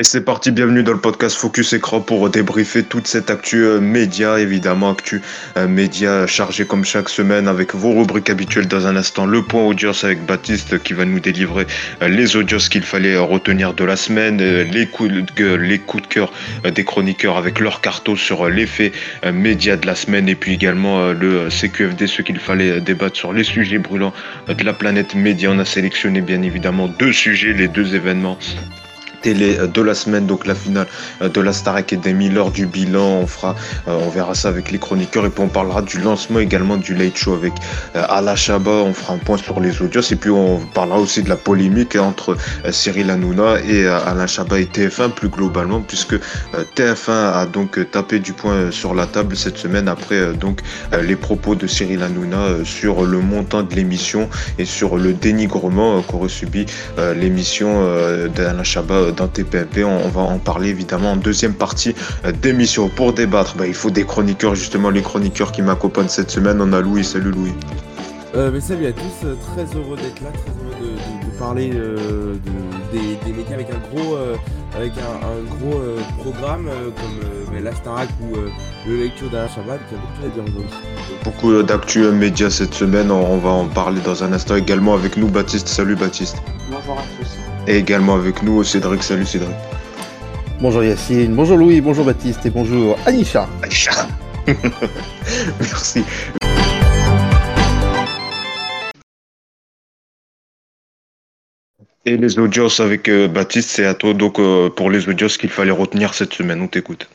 Et c'est parti, bienvenue dans le podcast Focus Écran pour débriefer toute cette actu euh, média, évidemment, actu euh, média chargé comme chaque semaine avec vos rubriques habituelles dans un instant. Le point audience avec Baptiste qui va nous délivrer euh, les audios qu'il fallait retenir de la semaine, les coups de, les coups de cœur des chroniqueurs avec leur carton sur l'effet média de la semaine et puis également le CQFD, ce qu'il fallait débattre sur les sujets brûlants de la planète média. On a sélectionné bien évidemment deux sujets, les deux événements télé de la semaine, donc la finale de la Star Academy, l'heure du bilan, on fera, euh, on verra ça avec les chroniqueurs et puis on parlera du lancement également du Late Show avec euh, Ala on fera un point sur les audios et puis on parlera aussi de la polémique entre euh, Cyril Hanouna et Alain Chabat et TF1 plus globalement puisque TF1 a donc tapé du poing sur la table cette semaine après donc les propos de Cyril Hanouna sur le montant de l'émission et sur le dénigrement qu'aurait subi l'émission d'Alain Chabat dans TPMP. On, va en parler évidemment en deuxième partie euh, d'émission. Pour débattre, bah, il faut des chroniqueurs, justement les chroniqueurs qui m'accompagnent cette semaine. On a Louis. Salut Louis. Euh, mais salut à tous, euh, très heureux d'être là, très heureux de, parler des, médias avec un gros, avec un, gros programme comme la Starac ou le lecture d'Alain Chabat, qui a beaucoup à dire aujourd'hui. Beaucoup d'actu médias cette semaine, on, on va en parler dans un instant également avec nous Baptiste. Salut Baptiste. Bonjour à tous. Et également avec nous Cédric. Salut Cédric. Bonjour Yacine, bonjour Louis, bonjour Baptiste et bonjour Anisha. Anisha. Merci. Et les audios avec euh, Baptiste, c'est à toi donc euh, pour les audios qu'il fallait retenir cette semaine. On t'écoute.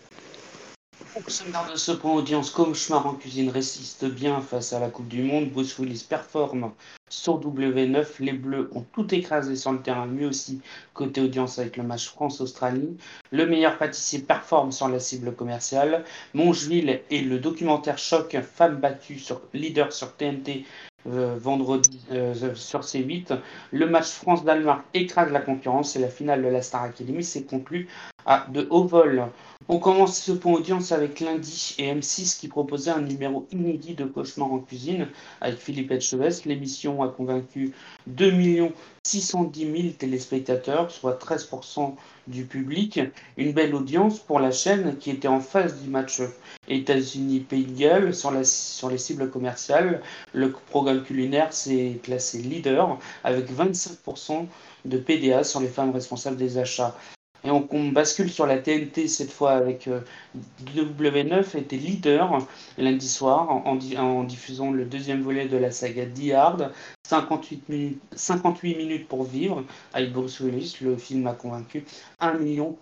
Au de ce point audience, Cauchemar en cuisine résiste bien face à la Coupe du Monde. Bruce Willis performe sur W9. Les Bleus ont tout écrasé sur le terrain, lui aussi côté audience avec le match France-Australie. Le meilleur pâtissier performe sur la cible commerciale. Mongeville et le documentaire choc Femme battue sur leader sur TNT euh, vendredi euh, sur C8. Le match France-Danemark écrase la concurrence et la finale de la Star Academy s'est conclue à de haut vol. On commence ce point audience avec lundi et M6 qui proposait un numéro inédit de Cauchemar en cuisine avec Philippe Etchevest. L'émission a convaincu 2 610 000 téléspectateurs, soit 13% du public. Une belle audience pour la chaîne qui était en face du match États-Unis-Pays de Galles sur les cibles commerciales. Le programme culinaire s'est classé leader avec 25% de PDA sur les femmes responsables des achats. Et on, bascule sur la TNT cette fois avec euh, W9 était leader lundi soir en, diffusant le deuxième volet de la saga Die Hard. 58 minutes, 58 minutes pour vivre avec Bruce Willis. Le film a convaincu 1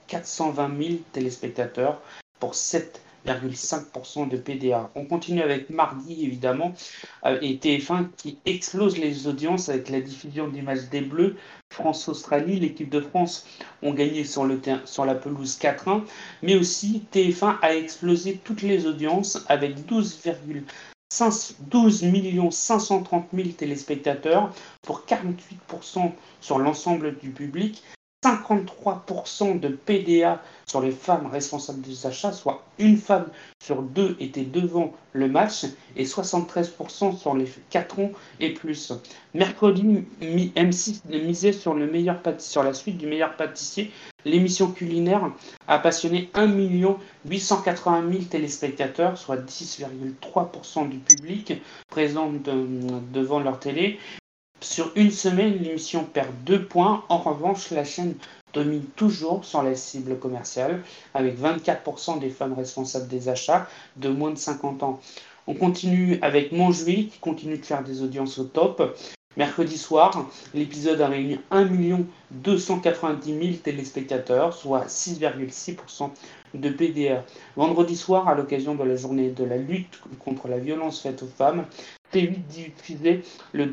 420 000 téléspectateurs pour 7 5% de PDA. On continue avec mardi évidemment euh, et TF1 qui explose les audiences avec la diffusion du match des Bleus. France-Australie, l'équipe de France ont gagné sur la pelouse 4-1, mais aussi TF1 a explosé toutes les audiences avec 12, 12 530 000 téléspectateurs pour 48% sur l'ensemble du public 53% de PDA sur les femmes responsables des achats, soit une femme sur deux était devant le match et 73% sur les 4 ans et plus. Mercredi, M6 misait sur, le meilleur sur la suite du meilleur pâtissier. L'émission culinaire a passionné 1 880 000 téléspectateurs, soit 10,3% du public présent devant leur télé. Sur une semaine, l'émission perd deux points. En revanche, la chaîne domine toujours sur la cible commerciale, avec 24% des femmes responsables des achats de moins de 50 ans. On continue avec Montjuic, qui continue de faire des audiences au top. Mercredi soir, l'épisode a réuni 1 290 000 téléspectateurs, soit 6,6% de PDA. Vendredi soir, à l'occasion de la journée de la lutte contre la violence faite aux femmes, T8 diffusait le,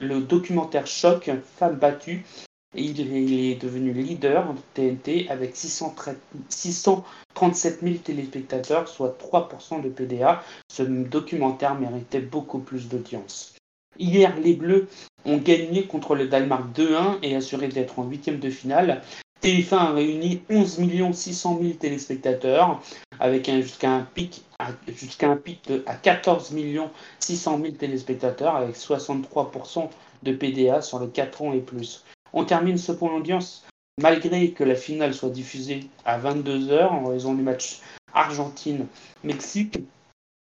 le documentaire Choc, Femmes battues. Et il, est devenu leader de TNT avec 637 000 téléspectateurs, soit 3% de PDA. Ce documentaire méritait beaucoup plus d'audience. Hier, les Bleus ont gagné contre le Danemark 2-1 et assuré d'être en huitième de finale. TF1 a réuni 11 600 000 téléspectateurs avec jusqu'à un pic jusqu'à un pic de à 14 600 000 téléspectateurs avec 63% de PDA sur les 4 ans et plus. On termine ce point d'audience malgré que la finale soit diffusée à 22h en raison du match Argentine-Mexique,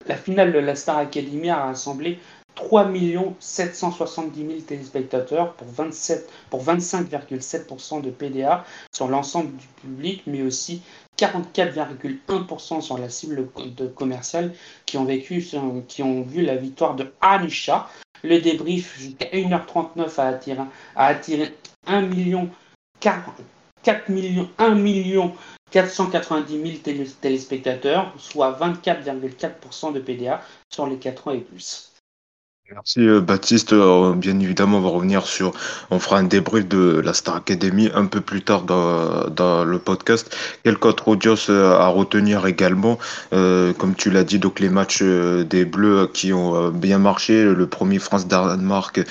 la finale de la Star Academy a rassemblé 3 770 000 téléspectateurs pour, 27, pour 25,7% de PDA sur l'ensemble du public, mais aussi 44,1% sur la cible de commerciale qui ont, vécu, qui ont vu la victoire de Anisha. Le débrief jusqu'à 1h39 a attiré, a attiré 1 million 4, millions, 1 million 490 000 téléspectateurs, soit 24,4% de PDA sur les 4 ans et plus. Merci euh, Baptiste. Euh, bien évidemment, on va revenir sur, on fera un débrief de la Star Academy un peu plus tard dans, le podcast. Quelques autres audiences euh, à retenir également, comme tu l'as dit, donc les matchs des Bleus qui ont bien marché. Le premier France-Danemark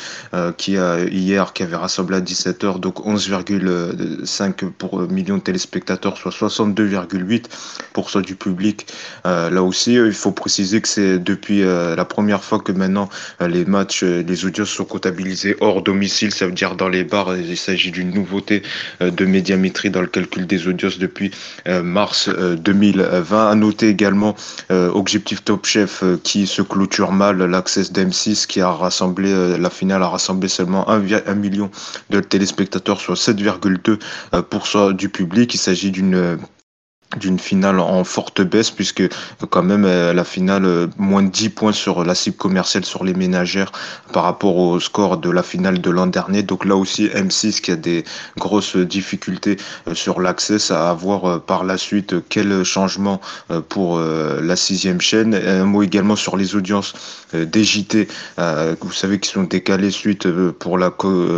qui a hier, qui avait rassemblé à 17h, donc 11,5 pour millions de téléspectateurs, soit 62,8% du public. là aussi, il faut préciser que c'est depuis la première fois que maintenant les matchs, euh, les audiences sont comptabilisés hors domicile, ça veut dire dans les bars. Il s'agit d'une nouveauté euh, de médiamétrie dans le calcul des audiences depuis euh, mars 2020. À noter également Objectif Top Chef qui se clôture mal, l'Access d'M6 qui a rassemblé, la finale a rassemblé seulement 1, million de téléspectateurs, soit 7,2% du public. Il s'agit d'une d'une finale en forte baisse puisque quand même euh, la finale euh, moins de 10 points sur la cible commerciale sur les ménagères par rapport au score de la finale de l'an dernier. Donc là aussi M6 qui a des grosses difficultés euh, sur l'accès à voir par la suite quel changement pour la sixième chaîne. Un mot également sur les audiences des JT vous savez qu'ils sont décalés suite pour la,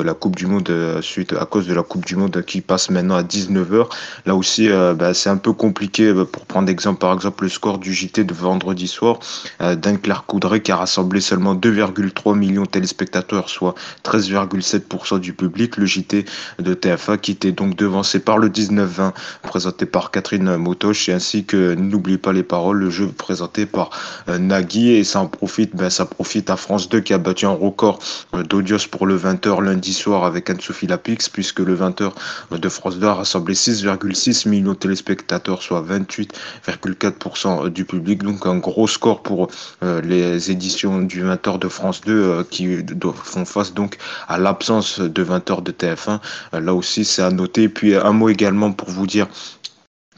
la Coupe du Monde suite à cause de la Coupe du Monde qui passe maintenant à 19h là aussi bah, c'est un peu. Euh, pour prendre exemple, par exemple, le score du JT de vendredi soir euh, d'Unclair Coudray qui a rassemblé seulement 2,3 millions de téléspectateurs, soit 13,7% du public. Le JT de TFA qui était donc devancé par le 19-20 présenté par Catherine Motoche et ainsi que N'oubliez pas les paroles, le jeu présenté par euh, Nagui et ça en profite, ben, ça profite à France 2 qui a battu un record d'audience pour le 20h lundi soir avec Anne-Sophie Lapix puisque le 20h de France 2 a rassemblé 6,6 millions de téléspectateurs soit 28,4% du public. Donc un gros score pour euh, les éditions du 20h de France 2 euh, qui font face donc à l'absence de 20h de TF1. Euh, là aussi, c'est à noter. Puis un mot également pour vous dire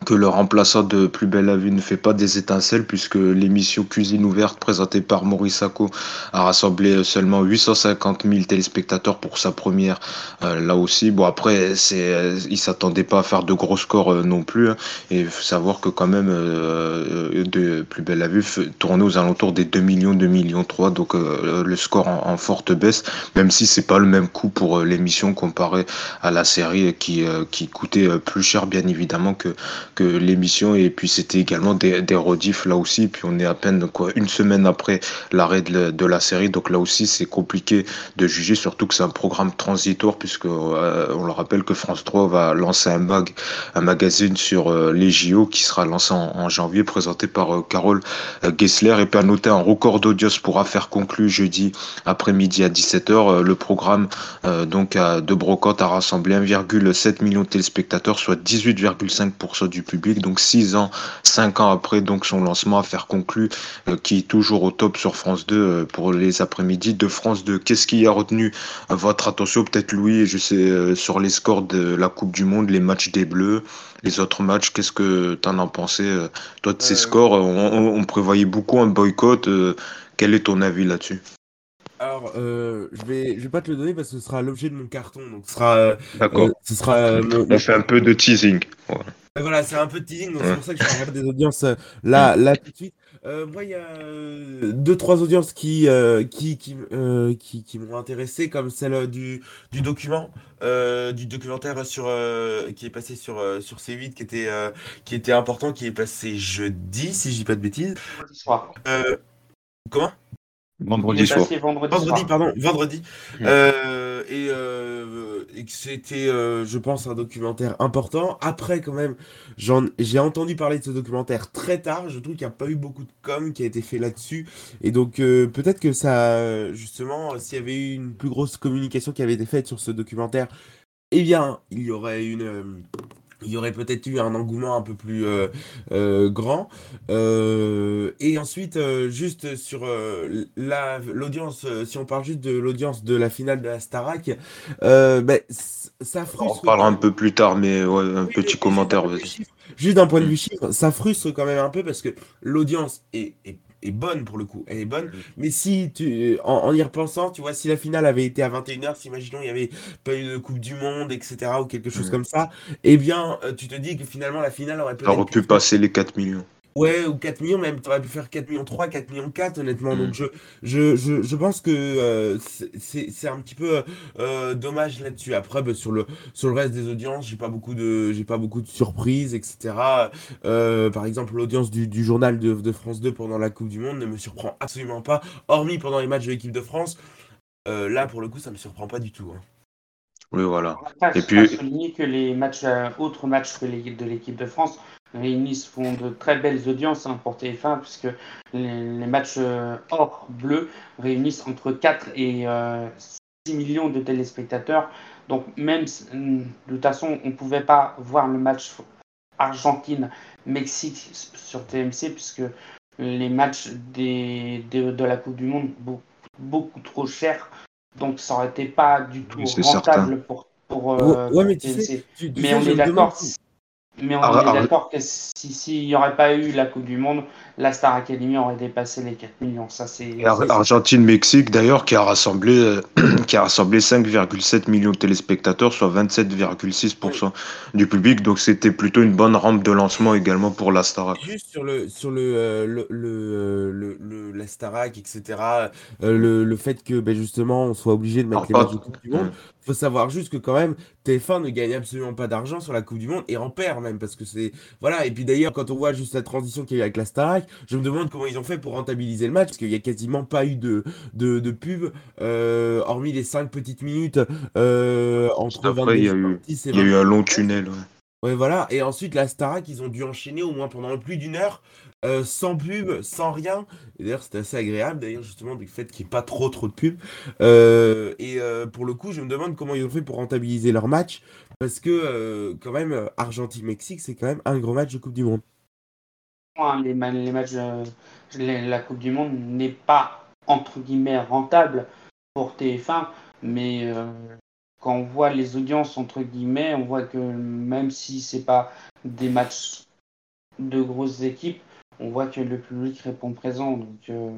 que le remplaçant de Plus belle la vue ne fait pas des étincelles puisque l'émission Cuisine ouverte présentée par Maurice Sacco a rassemblé seulement 850 000 téléspectateurs pour sa première. Euh, là aussi, bon après, c'est, euh, il s'attendait pas à faire de gros scores euh, non plus. Hein, et il faut savoir que quand même, de Plus belle la vue tournait aux alentours des 2 millions, 2 millions 3, donc le score en, forte baisse, même si c'est pas le même coût pour l'émission comparé à la série qui, qui coûtait plus cher bien évidemment que l'émission et puis c'était également des, des rediffs là aussi. Puis on est à peine quoi une semaine après l'arrêt de, la série. Donc là aussi c'est compliqué de juger surtout que c'est un programme transitoire puisque euh, on le rappelle que France 3 va lancer un mag un magazine sur euh, les JO qui sera lancé en, janvier présenté par euh, Carole Gessler et puis à noter un record d'audience pour affaire conclue jeudi après-midi à 17h le programme donc de brocante a rassemblé 1,7 million de téléspectateurs soit 18,5% du public. Donc 6 ans, 5 ans après donc son lancement, à faire conclu, euh, qui est toujours au top sur France 2 euh, pour les après-midi de France 2. Qu'est-ce qui a retenu euh, votre attention? Peut-être Louis, je sais, sur les scores de la Coupe du Monde, les matchs des Bleus, les autres matchs, qu'est-ce que tu en as pensé Toi, de ces scores, on, prévoyait beaucoup un boycott. quel est ton avis là-dessus? Alors, je vais, je vais pas te le donner parce que ce sera l'objet de mon carton, donc ce sera. D'accord. ce sera. on fait un peu de teasing. Voilà, c'est un peu de teasing, donc c'est pour ça que je vais regarder des audiences euh, là, là tout de suite. Euh, moi, il y a euh, deux, trois audiences qui, qui, qui, qui, qui m'ont intéressé, comme celle du, du document, du documentaire sur, qui est passé sur, sur C8, qui était, qui était important, qui est passé jeudi, si je dis pas de bêtises. comment? Vendredi soir. Vendredi, pardon, vendredi. Mmh. Euh, et, euh, et, que c'était, euh, je pense, un documentaire important. Après, quand même, j'ai entendu parler de ce documentaire très tard. Je trouve qu'il n'y a pas eu beaucoup de com qui a été fait là-dessus. Et donc, peut-être que ça, justement, s'il y avait eu une plus grosse communication qui avait été faite sur ce documentaire, eh bien, il y aurait une il y aurait peut-être eu un engouement un peu plus euh, euh, grand. Euh, et ensuite, juste sur l'audience, si on parle juste de l'audience de la finale de la Starac, ben, ça frustre. On parlera un peu plus tard, mais un petit commentaire. Juste d'un point de vue chiffre, ça frustre quand même un peu parce que l'audience est, est est bonne pour le coup, elle est bonne. Mais si tu, en, y repensant, tu vois, si la finale avait été à 21h, si imaginons il y avait pas eu de Coupe du Monde, etc., ou quelque chose comme ça, eh bien, euh, tu te dis que finalement la finale aurait peut-être. aurait pu passer les 4 millions. Ouais, ou 4 millions, même, tu aurais pu faire 4 millions 3, 4 millions 4, honnêtement. Donc, mm. je, je, je, je, pense que euh, c'est un petit peu euh, dommage là-dessus. Après, bah, sur, le, sur le reste des audiences, j'ai pas beaucoup de, j'ai pas beaucoup de surprises, etc. Euh, par exemple, l'audience du, du, journal de, de, France 2 pendant la Coupe du Monde ne me surprend absolument pas, hormis pendant les matchs de l'équipe de France. là, pour le coup, ça me surprend pas du tout. Hein. Oui, voilà. Et puis. souligner que les matchs, autres matchs que de l'équipe de France réunissent font de très belles audiences hein, pour TF1 puisque les, matchs euh, hors bleu réunissent entre 4 et 6 euh, millions de téléspectateurs. Donc même de toute façon on ne pouvait pas voir le match Argentine-Mexique sur TMC puisque les matchs des, de la Coupe du Monde beaucoup, beaucoup trop chers. Donc ça aurait été pas du tout rentable pour, pour euh, TMC. mais on est d'accord. Mais on est d'accord que s'il n'y aurait pas eu la Coupe du Monde, la Star Academy aurait dépassé les 4 millions. Ça, c'est, Argentine-Mexique, d'ailleurs, qui a rassemblé, euh, qui a rassemblé 5,7 millions de téléspectateurs, soit 27,6% du public. Donc, c'était plutôt une bonne rampe de lancement également pour la Starac. Juste sur le, sur le, euh, le, euh, le, le, la Starac, etc., le, le fait que ben, justement, on soit obligé de mettre les matchs de Coupe du Monde, faut savoir juste que quand même, TF1 ne gagne absolument pas d'argent sur la Coupe du Monde et en perd même parce que c'est voilà. Et puis d'ailleurs, quand on voit juste la transition qu'il y a eu avec la Starac, je me demande comment ils ont fait pour rentabiliser le match parce qu'il y a quasiment pas eu de de, de pub, euh, hormis les 5 petites minutes euh, entre 22 il y a eu, il y a eu un long tunnel. Ouais. Voilà. Et ensuite, la Starac, ils ont dû enchaîner au moins pendant plus d'une heure euh, sans pub, sans rien. Et d'ailleurs, c'était assez agréable, d'ailleurs, justement, du fait qu'il n'y ait pas trop trop de pub. Euh, et euh, pour le coup, je me demande comment ils ont fait pour rentabiliser leur match, parce que quand même, Argentine-Mexique, c'est quand même un gros match de Coupe du Monde. Les, les matchs, la Coupe du Monde n'est pas, entre guillemets, rentable pour TF1, mais quand on voit les audiences, entre guillemets, on voit que même si c'est pas des matchs de grosses équipes, on voit que le public répond présent. Donc, euh,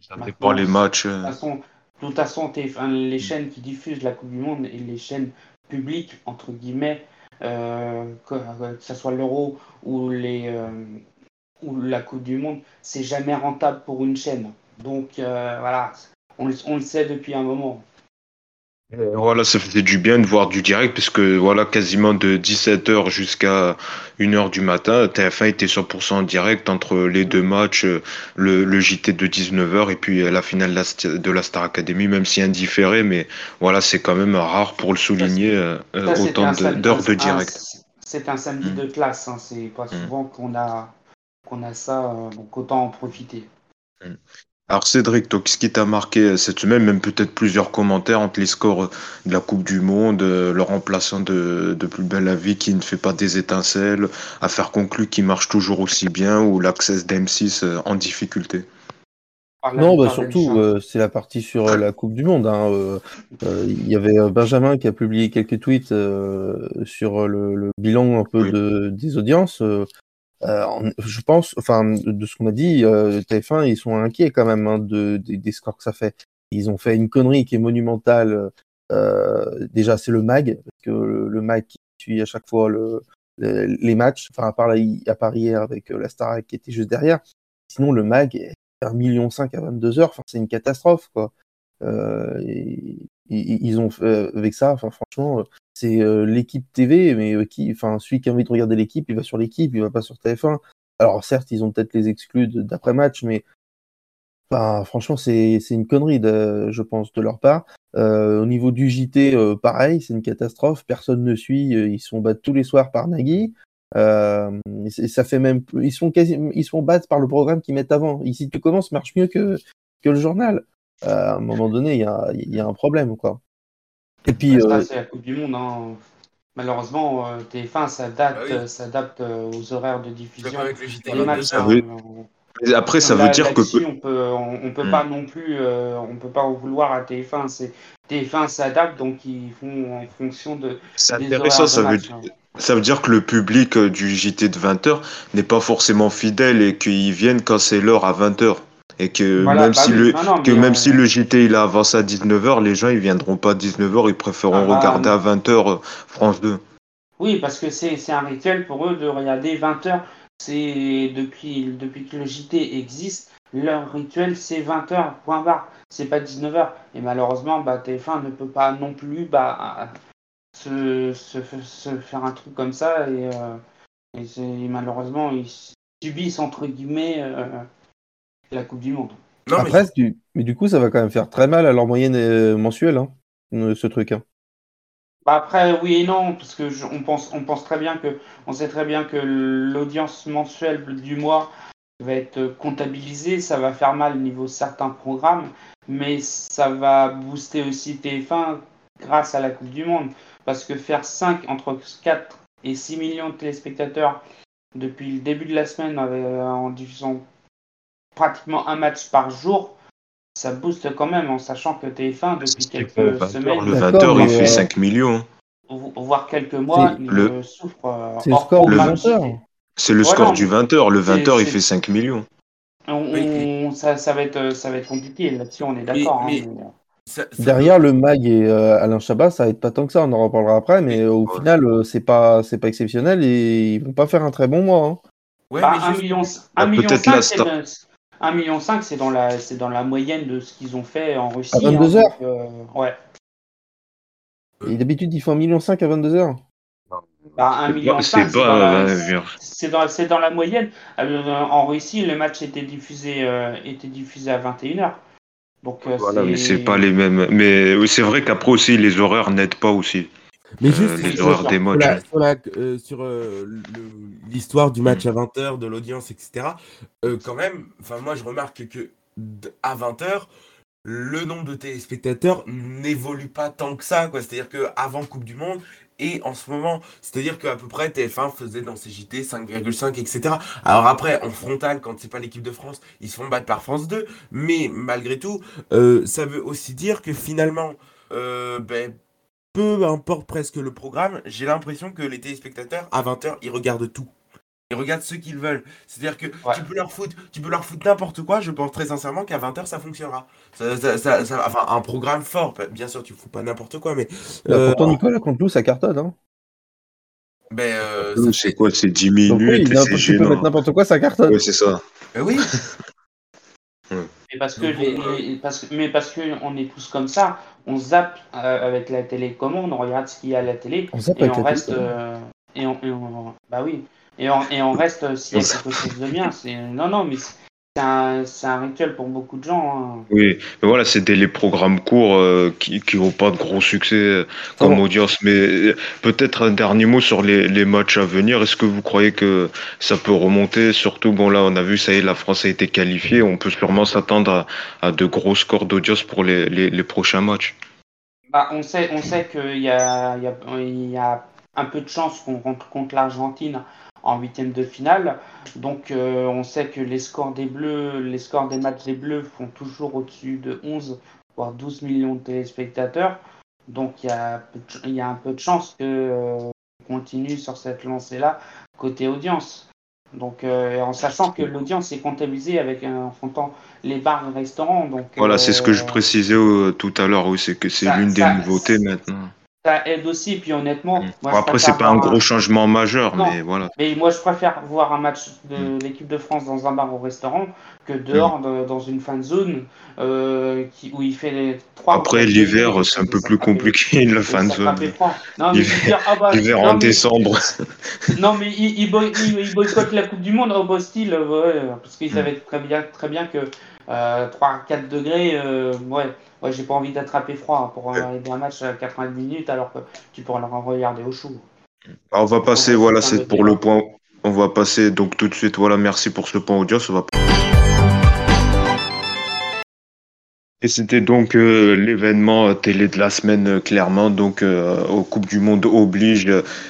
ça dépend les matchs. De toute façon, les chaînes qui diffusent la Coupe du Monde et les chaînes publiques, entre guillemets, euh, que, ce soit l'Euro ou, les, euh, ou la Coupe du Monde, c'est jamais rentable pour une chaîne. Donc voilà, on, on le sait depuis un moment. Voilà, ça faisait du bien de voir du direct, puisque voilà, quasiment de 17h jusqu'à 1h du matin, TF1 était 100% en direct entre les deux matchs, le, JT de 19h et puis la finale de la Star Academy, même si indifféré, mais voilà, c'est quand même rare pour le souligner, euh, autant d'heures de, direct. C'est un samedi mm. de classe, hein, c'est pas mm. souvent qu'on a, qu'on a ça, euh, donc autant en profiter. Mm. Alors Cédric, toi, qu'est-ce qui t'a marqué euh, cette semaine, même peut-être plusieurs commentaires entre les scores euh, de la Coupe du Monde, euh, le remplaçant de, Plus belle la vie qui ne fait pas des étincelles, affaire conclue qui marche toujours aussi bien, ou l'accès d'M6 en difficulté? Non, bah surtout, c'est la partie sur la Coupe du Monde. Hein, il y avait Benjamin qui a publié quelques tweets sur le, bilan un peu de, des audiences. Euh, je pense, enfin, de ce qu'on a dit, euh, TF1, ils sont inquiets quand même hein, de, des scores que ça fait. Ils ont fait une connerie qui est monumentale. Euh, déjà, c'est le MAG, parce que le, MAG qui suit à chaque fois le, les matchs, enfin, à part, là, à part hier avec la Star qui était juste derrière. Sinon, le MAG est 1,5 million à 22 heures, c'est une catastrophe, quoi. Et, ils ont fait avec ça, franchement, c'est euh, l'équipe TV, mais euh, qui, enfin, celui qui a envie de regarder l'équipe, il va sur l'équipe, il va pas sur TF1. Alors certes, ils ont peut-être les exclus d'après match, mais enfin, franchement, c'est une connerie, je pense, de leur part. Euh, au niveau du JT, pareil, c'est une catastrophe. Personne ne suit. Ils sont battus tous les soirs par Nagui. ça fait même, ils sont quasi, ils sont battus par le programme qu'ils mettent avant. Ici, tu commences marche mieux que le journal. À un moment donné, il y a, y a un problème, quoi. Et puis. Ça, c'est la Coupe du Monde. Hein. Malheureusement, TF1 s'adapte, s'adapte aux horaires de diffusion. Avec le JT après, ça veut dire que. On peut, on, peut pas hmm. non plus, euh, on peut pas en vouloir à TF1. C'est TF1 s'adapte, donc ils font en fonction de. C'est intéressant, ça veut, hein. ça veut dire que le public euh, du JT de 20h n'est pas forcément fidèle et qu'ils viennent quand c'est l'heure à 20h. Et que même, bah si, le, que même si le JT il a avancé à 19h, les gens ils viendront pas à 19h, ils préféreront ah bah, regarder à 20h euh, France 2. Oui, parce que c'est un rituel pour eux de regarder 20h c'est depuis, depuis que le JT existe, leur rituel c'est 20h, point barre, c'est pas 19h. Et malheureusement, bah, TF1 ne peut pas non plus bah, se, se, faire un truc comme ça. Et, euh, malheureusement, ils subissent entre guillemets euh, la Coupe du Monde. Après, mais... Du, mais du coup, ça va quand même faire très mal à leur moyenne euh, mensuelle, hein, ce truc. Hein. Bah, après, oui et non, parce que on pense, on pense très bien que, on sait très bien que l'audience mensuelle du mois va être comptabilisée, ça va faire mal au niveau certains programmes, mais ça va booster aussi TF1 grâce à la Coupe du Monde, parce que faire 5 entre 4 et 6 millions de téléspectateurs depuis le début de la semaine euh, en diffusant pratiquement un match par jour, ça booste quand même en sachant que TF1 depuis quelques semaines. Le 20h il fait 5 millions. Voire quelques mois, il le... souffre. Euh, c'est le score du 20h. C'est le score du 20h. Le 20h il fait 5 millions. ça, ça, va être, ça va être compliqué là-dessus, on est d'accord. Hein, Derrière le Mag et euh, Alain Chabat, ça va être pas tant que ça, on en reparlera après, mais au final, euh, c'est pas, c'est pas exceptionnel et ils vont pas faire un très bon mois. Hein. Ouais, bah, mais 1 million, 1 million 5, 1,5 million, c'est dans, la, dans la moyenne de ce qu'ils ont fait en Russie. À 22 hein, heures euh, Ouais. Et d'habitude, ils font 1,5 million à 22 heures bah, 1,5 million, c'est dans, dans, dans, la moyenne. Euh, en Russie, le match était diffusé, euh, était diffusé à 21h. Donc, voilà, mais c'est pas les mêmes. Mais c'est vrai qu'après aussi, les horaires n'aident pas aussi. Mais juste les horreurs des Sur, euh, euh, l'histoire du match à 20h, de l'audience, etc. Euh, quand même, moi je remarque que à 20h, le nombre de téléspectateurs n'évolue pas tant que ça. C'est-à-dire qu'avant Coupe du Monde, et en ce moment, c'est-à-dire qu'à peu près TF1 faisait dans ses JT 5,5, etc. Alors après, en frontal, quand c'est pas l'équipe de France, ils se font battre par France 2. Mais malgré tout, ça veut aussi dire que finalement, ben, peu importe presque le programme, j'ai l'impression que les téléspectateurs, à 20h, ils regardent tout. Ils regardent ce qu'ils veulent. C'est-à-dire que tu peux leur foutre, tu peux leur foutre n'importe quoi. Je pense très sincèrement qu'à 20h, ça fonctionnera. enfin, un programme fort. Bien sûr, tu fous pas n'importe quoi, mais. Bah, euh, pourtant, Nicolas, contre nous, ça cartonne. Hein. Ben, euh, c'est quoi C'est 10 minutes. oui, tu peux mettre n'importe quoi, ça cartonne. Oui, c'est ça. Ben oui. Mais parce que, parce mais parce que on est tous comme ça, on zappe euh, avec la télécommande, on regarde ce qu'il y a à la télé. Et on reste euh, et, on, bah oui. Et on, et on reste s'il y a quelque chose de bien. C'est non non mais c'est un, rituel pour beaucoup de gens. Hein. Oui, mais voilà, c'était les programmes courts euh, qui n'ont pas de gros succès euh, comme audience. Mais euh, peut-être un dernier mot sur les, les matchs à venir. Est-ce que vous croyez que ça peut remonter? Surtout, bon là, on a vu, ça y est, la France a été qualifiée. On peut sûrement s'attendre à, de gros scores d'audience pour les, les, les, prochains matchs. Bah, on sait, on sait qu'il y a, y, a, y a un peu de chance qu'on rentre contre l'Argentine en huitième de finale. Donc euh, on sait que les scores des Bleus, les scores des matchs des Bleus font toujours au-dessus de 11 voire 12 millions de téléspectateurs. Donc il y a, y a un peu de chance que euh, continue sur cette lancée-là côté audience. Donc, euh, en sachant que l'audience est comptabilisée avec en comptant les bars et restaurants. Donc, voilà, c'est ce que je précisais tout à l'heure, oui, c'est que c'est l'une des nouveautés maintenant ça aide aussi. Puis honnêtement, mm. moi, après, c'est pas un gros changement majeur, mais voilà. Mais moi, je préfère voir un match de mm. l'équipe de France dans un bar au restaurant que dehors, mm. dans une fan zone euh, qui, où il fait les trois. Après, l'hiver, c'est un peu plus compliqué, la fan zone. L'hiver en décembre. non, mais ils il, il, boycottent la Coupe du Monde au Bostil, ouais, parce qu'ils savaient très bien, très bien que euh, 3-4 degrés, euh, ouais ouais, j'ai pas envie d'attraper froid pour regarder un match à 90 minutes alors que tu pourrais le regarder au chaud. Ah, on va passer, voilà, c'est pour le point. On va passer donc tout de suite, voilà, merci pour ce point audio. Et c'était donc euh, l'événement euh, télé de la semaine, euh, clairement. Donc, au Coupe du Monde oblige,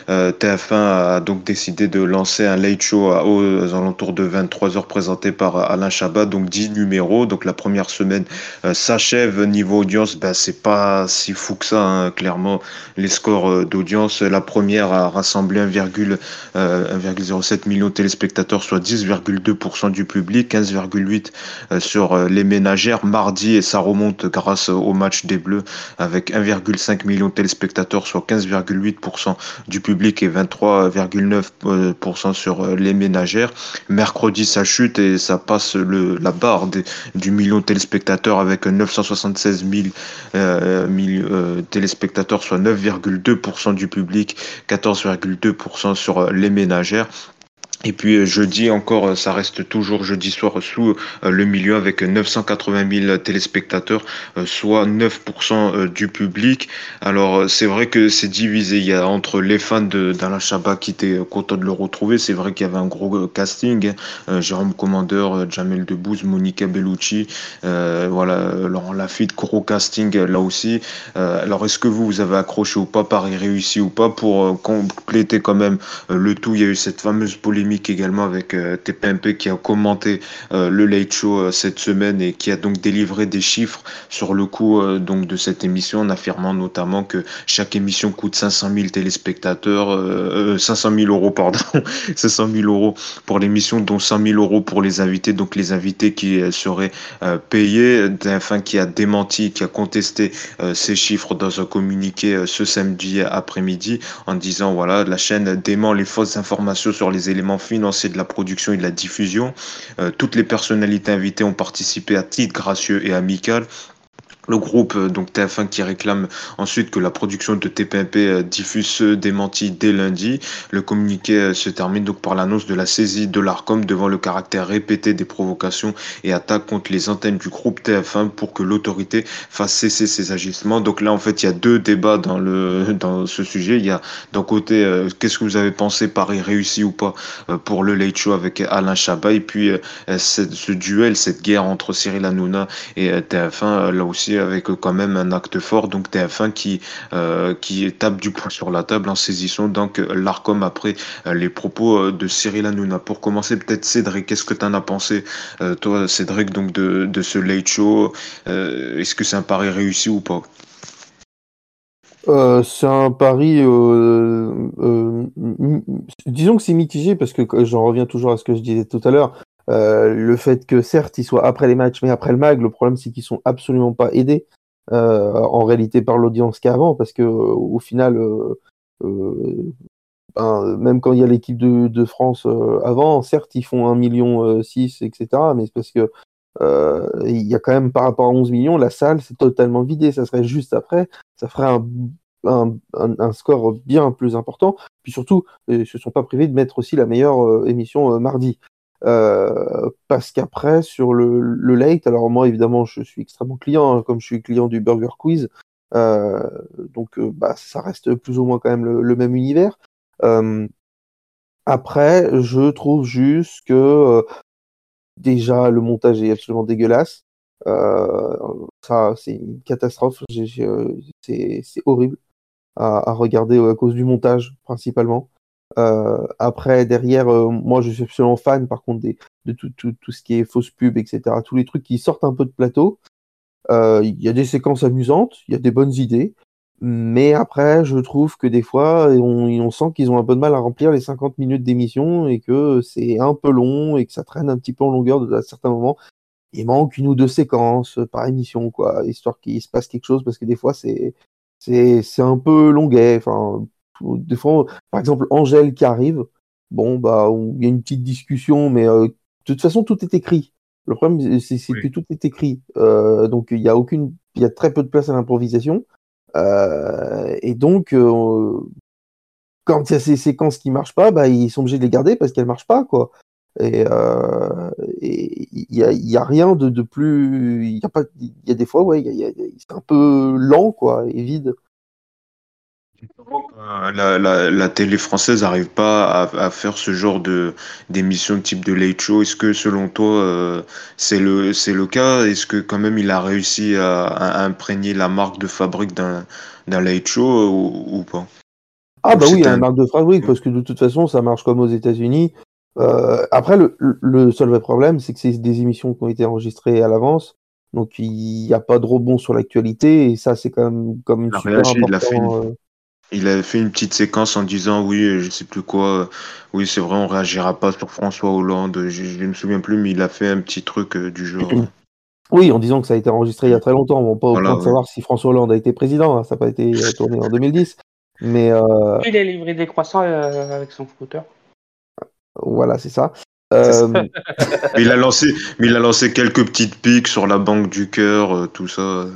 TF1 a donc décidé de lancer un late show aux alentours de 23 heures présenté par Alain Chabat. Donc, 10 numéros. Donc, la première semaine s'achève. Niveau audience, ben, c'est pas si fou que ça, hein, clairement. Les scores d'audience, la première a rassemblé 1,07 million de téléspectateurs, soit 10,2% du public, 15,8% sur les ménagères. Mardi, et ça remonte grâce au match des Bleus avec 1,5 million de téléspectateurs, soit 15,8% du public et 23,9% sur les ménagères. Mercredi, ça chute et ça passe le, la barre du million de téléspectateurs avec 976 000, euh, euh, téléspectateurs, soit 9,2% du public, 14,2% sur les ménagères. Et puis euh, jeudi encore, euh, ça reste toujours jeudi soir sous euh, le milieu avec 980 000 téléspectateurs, soit 9% du public. Alors c'est vrai que c'est divisé. Il y a entre les fans d'Alain Chabat qui étaient contents de le retrouver. C'est vrai qu'il y avait un gros casting. Hein. Jérôme Commandeur, Jamel Debbouze, Monica Bellucci, voilà, Laurent Lafitte, gros casting là aussi. alors est-ce que vous, vous avez accroché ou pas, Paris réussi ou pas pour compléter quand même le tout? Il y a eu cette fameuse polémique également avec euh, TPMP qui a commenté euh, le Late Show euh, cette semaine et qui a donc délivré des chiffres sur le coût donc de cette émission en affirmant notamment que chaque émission coûte 500 000 téléspectateurs, 500 000 euros pardon, 500 000 euros pour l'émission dont 100 000 euros pour les invités, donc les invités qui seraient payés. Enfin qui a démenti, qui a contesté ces chiffres dans un communiqué ce samedi après-midi en disant voilà la chaîne dément les fausses informations sur les éléments financier de la production et de la diffusion. Euh, toutes les personnalités invitées ont participé à titre gracieux et amical le groupe euh, donc TF1 qui réclame ensuite que la production de TPMP euh, diffuse ce démenti dès lundi. Le communiqué euh, se termine donc par l'annonce de la saisie de l'ARCOM devant le caractère répété des provocations et attaques contre les antennes du groupe TF1 pour que l'autorité fasse cesser ses agissements. Donc là en fait il y a deux débats dans le dans ce sujet. Il y a d'un côté qu'est-ce que vous avez pensé Paris réussi ou pas pour le Late Show avec Alain Chabat et puis ce duel, cette guerre entre Cyril Hanouna et TF1 là aussi avec quand même un acte fort, donc TF1 qui, euh, qui tape du poing sur la table en saisissant donc l'ARCOM après euh, les propos euh, de Cyril Hanouna. Pour commencer, peut-être Cédric, qu'est-ce que tu en as pensé, toi Cédric, donc de, de ce late show Est-ce que c'est un pari réussi ou pas? C'est un pari, disons que c'est mitigé parce que j'en reviens toujours à ce que je disais tout à l'heure. Euh, le fait que certes ils soient après les matchs, mais après le mag, le problème c'est qu'ils sont absolument pas aidés euh, en réalité par l'audience qu'avant, parce que au final, euh, ben, même quand il y a l'équipe de, France avant, certes ils font 1 million 6, etc. Mais c'est parce que il y a quand même par rapport à 11 millions, la salle c'est totalement vidé. Ça serait juste après, ça ferait un un, un, score bien plus important. Puis surtout, ils se sont pas privés de mettre aussi la meilleure émission mardi. Euh, parce qu'après, sur le, le, late, alors moi évidemment je suis extrêmement client, hein, comme je suis client du Burger Quiz, euh, donc euh, bah, ça reste plus ou moins quand même le, même univers. après, je trouve juste que déjà le montage est absolument dégueulasse. ça, c'est une catastrophe. C'est horrible à, à, regarder à cause du montage principalement. Euh, après, derrière, euh, moi, je suis absolument fan, par contre, des, de tout, tout, tout, ce qui est fausse pub, etc. Tous les trucs qui sortent un peu de plateau. Euh, il y a des séquences amusantes, il y a des bonnes idées, mais après, je trouve que des fois, on, on sent qu'ils ont un peu de mal à remplir les 50 minutes d'émission et que c'est un peu long et que ça traîne un petit peu en longueur à certains moments. Il manque une ou deux séquences par émission, quoi, histoire qu'il se passe quelque chose, parce que des fois, c'est c'est un peu longuet. Enfin, des fois, par exemple, Angèle qui arrive, bon, bah, il y a une petite discussion, mais euh, de toute façon, tout est écrit. Le problème, c'est que tout est écrit. Euh, donc, il y a aucune, il y a très peu de place à l'improvisation. Euh, et donc, quand il y a ces séquences qui marchent pas, bah, ils sont obligés de les garder parce qu'elles marchent pas, quoi. Et il y a, y a, rien de, de plus. Il y a pas. Il y a des fois, ouais, c'est un peu lent, quoi, et vide. La, la, télé française n'arrive pas à, faire ce genre de d'émission type de late show. Est-ce que selon toi euh, c'est le c'est le cas? Est-ce que quand même il a réussi à, imprégner la marque de fabrique d'un d'un late show ou, pas? Ah bah oui, la marque de fabrique parce que de toute façon ça marche comme aux États-Unis. Euh, après le, le seul vrai problème c'est que c'est des émissions qui ont été enregistrées à l'avance. Donc il n'y a pas de rebond sur l'actualité et ça c'est quand même comme une super important. Il avait fait une petite séquence en disant oui, je sais plus quoi. Oui, c'est vrai, on réagira pas sur François Hollande. Je, ne me souviens plus, mais il a fait un petit truc euh, du genre. Oui, en disant que ça a été enregistré il y a très longtemps. Bon, pas au point de savoir si François Hollande a été président. Hein, ça n'a pas été euh, tourné en 2010. Mais euh, il a livré des croissants avec son scooter. Voilà, c'est ça. il a lancé, mais il a lancé quelques petites piques sur la banque du cœur, tout ça.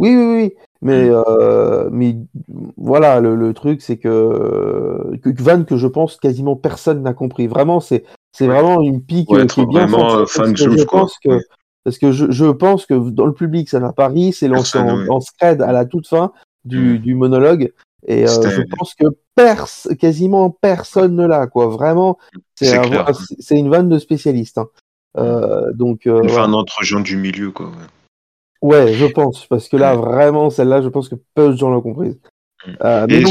Oui, oui, oui. Mais, mm. euh, mais voilà, le, le truc, c'est que, que Van, que je pense quasiment personne n'a compris. Vraiment, c'est c'est vraiment une pique qui est bien parce que je pense que parce que je, je, pense que dans le public, ça n'a pas ri. C'est lancé en, en, scred à la toute fin du, mm. du monologue. Et euh, je pense que quasiment personne ne l'a, quoi. Vraiment, c'est une vanne de spécialiste. Hein. Euh, donc, euh, vanne entre gens du milieu, quoi. Ouais. Je pense, parce que là, vraiment, celle-là, je pense que peu de gens l'ont comprise. Mm. Euh, mais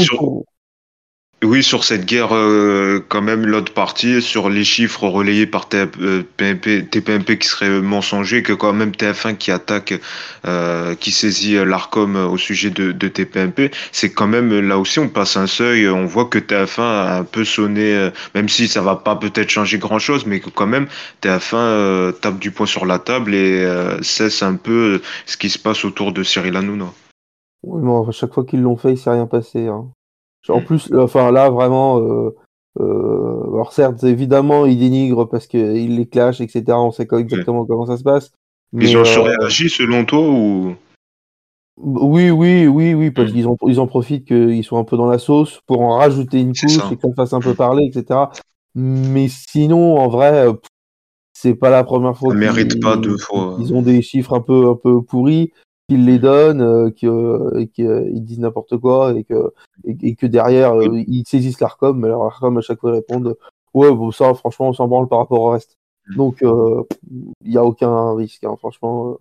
oui, sur cette guerre, euh, quand même, l'autre partie, sur les chiffres relayés par TPMP, TPMP qui seraient mensongers, que quand même TF1 qui attaque, euh, qui saisit l'ARCOM au sujet de, de TPMP, c'est quand même, là aussi, on passe un seuil, on voit que TF1 a un peu sonné, même si ça va pas peut-être changer grand-chose, mais que quand même, TF1 tape du poing sur la table et cesse un peu ce qui se passe autour de Cyril Hanouna. Oui, mais à chaque fois qu'ils l'ont fait, il s'est rien passé. Hein. En plus, enfin là, vraiment, euh, euh, alors certes, évidemment, il dénigre parce qu'il les clash, etc. On sait exactement comment ça se passe. Mais, ils ont surréagi selon toi ou? Oui, oui, oui, oui, parce hmm. qu'ils ils en profitent qu'ils soient un peu dans la sauce pour en rajouter une couche et qu'on fasse un peu parler, etc. Mais sinon, en vrai, c'est pas la première fois. Ça mérite pas deux fois. Ils ont des chiffres un peu, un peu pourris qu'ils les donnent, euh, qu'ils euh, disent n'importe quoi et que, et, que derrière euh, ils saisissent l'ARCOM, mais l'ARCOM à chaque fois répondent Ouais, bon, ça, franchement, on s'en branle par rapport au reste. Mm. Donc, il n'y a aucun risque, hein, franchement.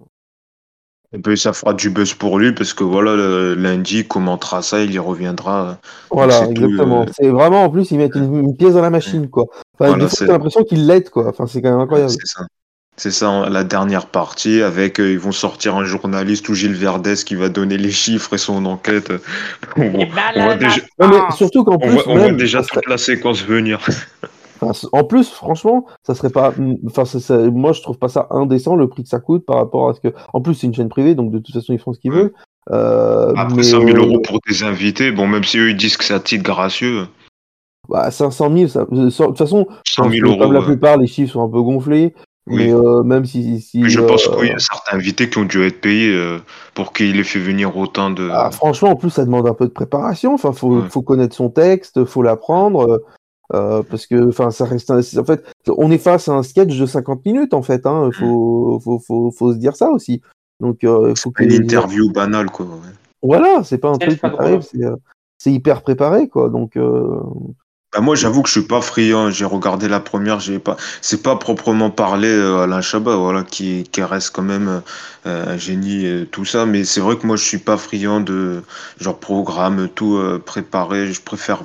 Et puis ça fera du buzz pour lui parce que voilà, le, lundi, il commentera ça, il y reviendra. Voilà, exactement. C'est vraiment, en plus, ils mettent une, pièce dans la machine, quoi. Enfin, voilà, l'impression qu'ils l'aident, quoi. Enfin, c'est quand même incroyable. C'est ça. C'est ça la dernière partie avec euh, ils vont sortir un journaliste ou Gilles Verdès qui va donner les chiffres et son enquête. On, voit déjà, surtout qu'en plus, on voit, déjà toute la séquence venir. en plus, franchement, ça serait pas. Enfin, moi, je trouve pas ça indécent le prix que ça coûte par rapport à ce que. En plus, c'est une chaîne privée, donc de toute façon, ils font ce qu'ils veulent. Euh, Après 100 000 euros pour des invités, bon, même si eux ils disent que c'est à titre gracieux. Bah, 500 000, ça... de toute façon, 100 000 euros, comme la plupart, les chiffres sont un peu gonflés. Mais euh, même si. si je pense qu'il y a certains invités qui ont dû être payés euh, pour qu'il ait fait venir autant de. Ah, franchement, en plus, ça demande un peu de préparation. Enfin, faut, faut connaître son texte, faut l'apprendre. Euh, parce que, enfin, ça reste. En fait, on est face à un sketch de 50 minutes, en fait. Hein. Faut, faut, faut, faut, se dire ça aussi. Donc, faut que. Une interview banale, quoi. Voilà, c'est pas un truc qui arrive, c'est hyper préparé, quoi. Donc, bah moi, j'avoue que je suis pas friand. J'ai regardé la première, j'ai pas. C'est pas proprement parlé euh, Alain Chabat, voilà, qui, qui reste quand même euh, un génie et tout ça. Mais c'est vrai que moi, je suis pas friand de genre programme tout euh, préparé. Je préfère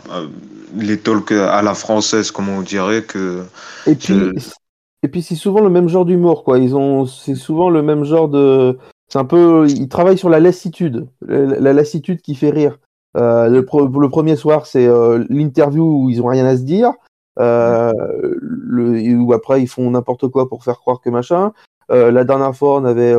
les talks à la française, comme on dirait que. Et puis, et puis c'est souvent le même genre d'humour, quoi. Ils ont, c'est souvent le même genre de. C'est un peu, ils travaillent sur la lassitude, la lassitude qui fait rire. Euh, le, le, premier soir, c'est euh, l'interview où ils ont rien à se dire, euh, le, où après ils font n'importe quoi pour faire croire que machin. la dernière fois, on avait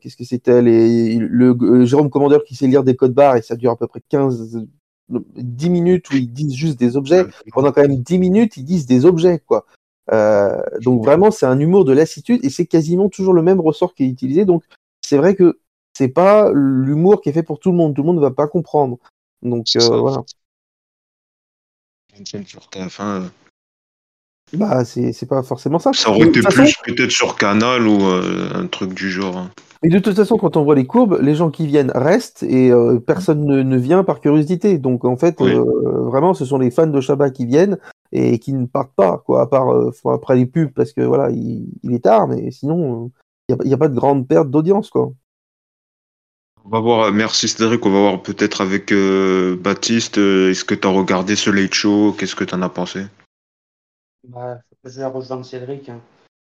qu'est-ce que c'était le, Jérôme Commandeur qui sait lire des codes barres et ça dure à peu près 15 10 minutes où ils disent juste des objets. Pendant quand même 10 minutes, ils disent des objets, quoi. Euh, donc vraiment, c'est un humour de lassitude et c'est quasiment toujours le même ressort qui est utilisé. Donc c'est vrai que c'est pas l'humour qui est fait pour tout le monde. Tout le monde ne va pas comprendre. Donc euh, voilà. Sur TF1. Bah, c'est pas forcément ça. Ça aurait été plus peut-être sur Canal ou euh, un truc du genre. Hein. Mais de toute façon, quand on voit les courbes, les gens qui viennent restent et euh, personne ne, vient par curiosité. Donc en fait, euh, vraiment, ce sont les fans de Shabbat qui viennent et qui ne partent pas, quoi, à part après les pubs parce que voilà, il, est tard, mais sinon, il n'y a, a, pas de grande perte d'audience, quoi. On va voir, merci Cédric, on va voir peut-être avec Baptiste, est-ce que tu as regardé ce late show, qu'est-ce que tu en as pensé? Bah, Je vais rejoindre Cédric, hein.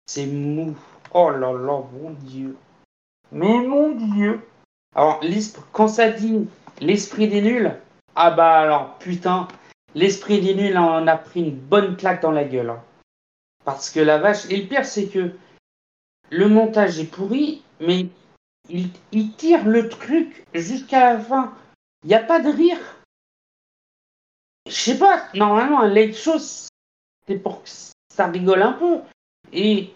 c'est mou, oh là là, mon Dieu, mais mon Dieu Alors, quand ça dit l'esprit des nuls, ah bah alors, putain, l'esprit des nuls en a pris une bonne claque dans la gueule. Hein. Parce que la vache, et le pire c'est que le montage est pourri, mais il, tire le truc jusqu'à la fin. Il n'y a pas de rire. Je sais pas, normalement, un late show, c'est pour que ça rigole un peu. Et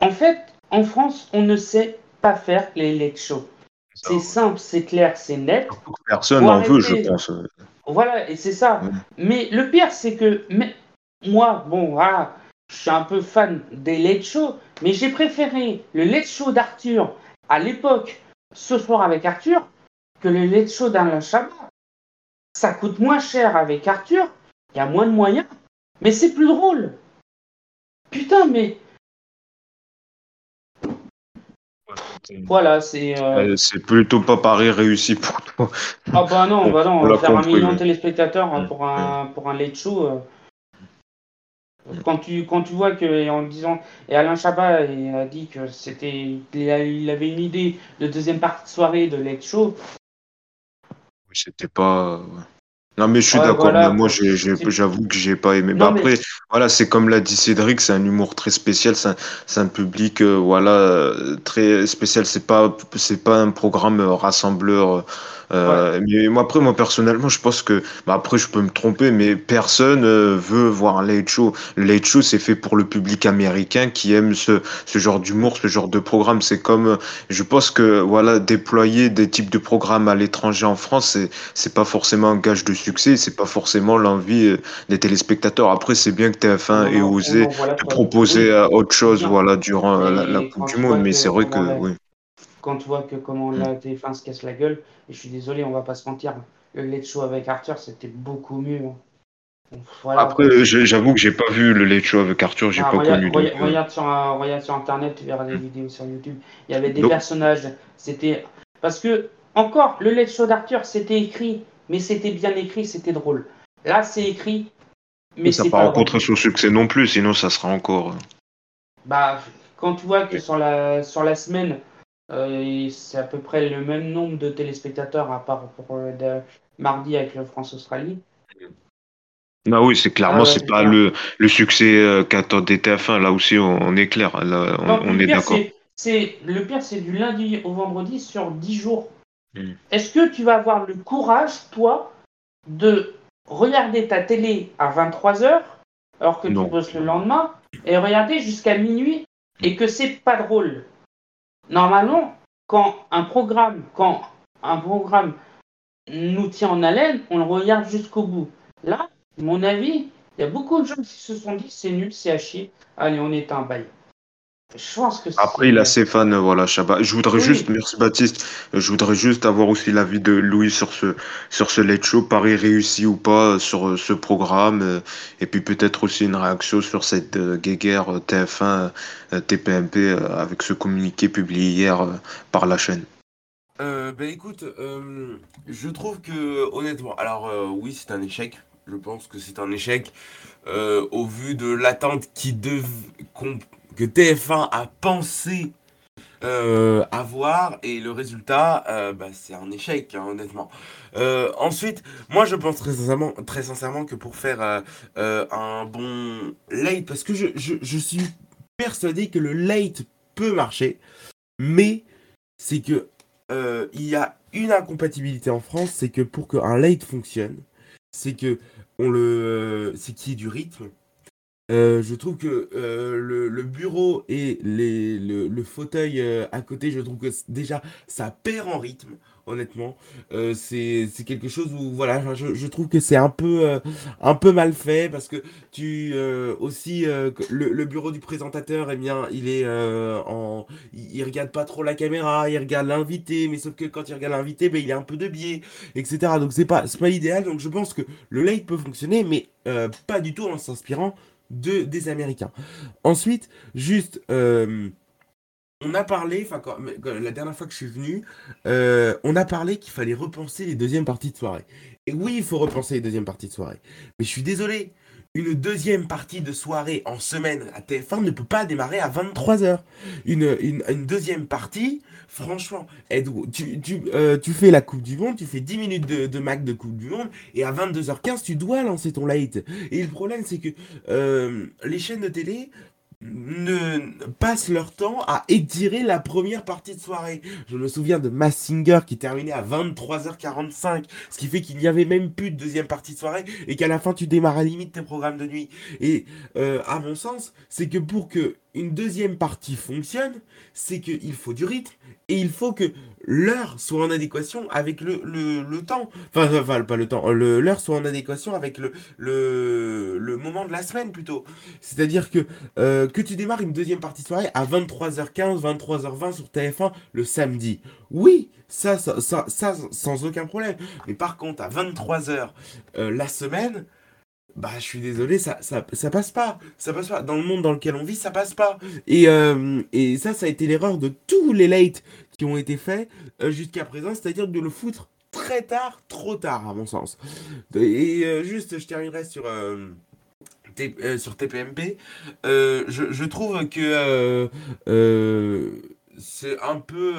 en fait, en France, on ne sait pas faire les late shows. C'est simple, c'est clair, c'est net. Personne n'en veut, je pense. Voilà, et c'est ça. Mais le pire, c'est que moi, bon, voilà, je suis un peu fan des late shows, mais j'ai préféré le late show d'Arthur à l'époque, ce soir avec Arthur, que le late show d'Alain Chabat. Ça coûte moins cher avec Arthur, il y a moins de moyens, mais c'est plus drôle. Putain, mais. Voilà, c'est. Euh, euh, c'est plutôt pas Paris réussi pour toi. Ah bah non, bah non, on va faire un million de téléspectateurs hein, pour un, pour un late show. Quand tu, quand tu vois que, en disant, et Alain Chabat il a dit que c'était, il, avait une idée de deuxième partie de soirée de Late Show. C'était pas. Non, mais je suis d'accord. moi, j'avoue que j'ai pas aimé. Bah, après, voilà, c'est comme l'a dit Cédric, c'est un humour très spécial. C'est un, public, euh, voilà, euh, très spécial. C'est pas, c'est pas un programme rassembleur euh, mais moi, après, moi, personnellement, je pense que, bah, après, je peux me tromper, mais personne euh, veut voir un late show. Le late show, c'est fait pour le public américain qui aime ce, ce genre d'humour, ce genre de programme. C'est comme, je pense que, voilà, déployer des types de programmes à l'étranger en France, c'est, c'est pas forcément un gage de succès, c'est pas forcément l'envie euh, des téléspectateurs. Après, c'est bien que TF1 ait osé proposer autre chose, voilà, durant la, Coupe du Monde, mais c'est vrai que, oui quand tu vois que comment la TF1 se casse la gueule, et je suis désolé, on va pas se mentir, le Late Show avec Arthur, c'était beaucoup mieux. Hein. Après, j'avoue que j'ai pas vu le Late Show avec Arthur, j'ai ah, pas connu. Euh, regarde, sur, regarde, sur, internet, tu verras des vidéos sur YouTube. Il y avait des personnages, c'était parce que encore le Late Show d'Arthur, c'était écrit, mais c'était bien écrit, c'était drôle. Là, c'est écrit, mais ça n'a pas rencontré son succès non plus, sinon ça sera encore. Euh. Bah, quand tu vois que sur la sur la semaine, euh, c'est à peu près le même nombre de téléspectateurs, à part pour euh, mardi avec le France-Australie. Ah oui, c'est clairement, ah c'est pas le, le succès euh, qu'attendait TF1. Là aussi, on, est clair. on, est d'accord. C'est, le pire, c'est du lundi au vendredi sur 10 jours. Hmm. Est-ce que tu vas avoir le courage, toi, de regarder ta télé à 23h, alors que tu bosses le lendemain, et regarder jusqu'à minuit, et que c'est pas drôle? Normalement, quand un programme, quand un programme nous tient en haleine, on le regarde jusqu'au bout. Là, mon avis, il y a beaucoup de gens qui se sont dit c'est nul, c'est à chier. Allez, on est un bail. Je pense que Après, il a ses fans, voilà, Shabbat. Je voudrais juste, merci Baptiste, je voudrais juste avoir aussi l'avis de Louis sur ce, sur ce Late Show, Paris réussi ou pas sur euh, ce programme, euh, et puis peut-être aussi une réaction sur cette euh, guéguerre TF1, TPMP, avec ce communiqué publié hier par la chaîne. Euh, ben écoute, je trouve que honnêtement, alors oui, c'est un échec. Je pense que c'est un échec au vu de l'attente qui dev que TF1 a pensé euh, avoir et le résultat, euh, bah, c'est un échec, hein, honnêtement. Euh, ensuite, moi je pense très sincèrement, très sincèrement que pour faire un bon late, parce que je, je, suis persuadé que le late peut marcher, mais c'est que il y a une incompatibilité en France, c'est que pour qu'un late fonctionne, c'est que on le, c'est qu'il y ait du rythme, Euh, je trouve que euh, le, bureau et les, le, fauteuil euh, à côté, je trouve que déjà ça perd en rythme, honnêtement. c'est quelque chose où voilà, je, trouve que c'est un peu un peu mal fait parce que tu aussi le, bureau du présentateur, eh bien, il est en il, regarde pas trop la caméra, il regarde l'invité, mais sauf que quand il regarde l'invité, ben, il est un peu de biais, etc. Donc c'est pas pas idéal. Donc je pense que le late peut fonctionner, mais pas du tout en s'inspirant de, des Américains. Ensuite, juste, euh, on a parlé, la dernière fois que je suis venu, euh, on a parlé qu'il fallait repenser les deuxièmes parties de soirée. Et oui, il faut repenser les deuxièmes parties de soirée. Mais je suis désolé, une deuxième partie de soirée en semaine à TF1 ne peut pas démarrer à 23h. Une, une, deuxième partie, franchement, euh, tu, fais la Coupe du Monde, tu fais 10 minutes de, Mac de Coupe du Monde, et à 22h15, tu dois lancer ton late. Et le problème, c'est que euh, les chaînes de télé ne passent leur temps à étirer la première partie de soirée. Je me souviens de Massinger qui terminait à 23h45, ce qui fait qu'il n'y avait même plus de deuxième partie de soirée et qu'à la fin tu démarres à limite tes programmes de nuit. Et euh, à mon sens, c'est que pour que une deuxième partie fonctionne, c'est qu'il faut du rythme et il faut que l'heure soit en adéquation avec le, temps. Enfin, enfin, pas le temps, l'heure soit en adéquation avec le, le, moment de la semaine plutôt. C'est-à-dire que, euh, tu démarres une deuxième partie de soirée à 23h15, 23h20 sur TF1 le samedi. Oui, ça, ça, ça, ça sans aucun problème. Mais par contre, à 23h euh, la semaine, bah je suis désolé, ça, ça, ça, passe pas. Ça passe pas. Dans le monde dans lequel on vit, ça passe pas. Et, euh, et ça, ça a été l'erreur de tous les late qui ont été faits euh, jusqu'à présent, c'est-à-dire de le foutre très tard, trop tard à mon sens. Et euh, juste, je terminerai sur... sur TPMP, je, je, trouve que c'est un peu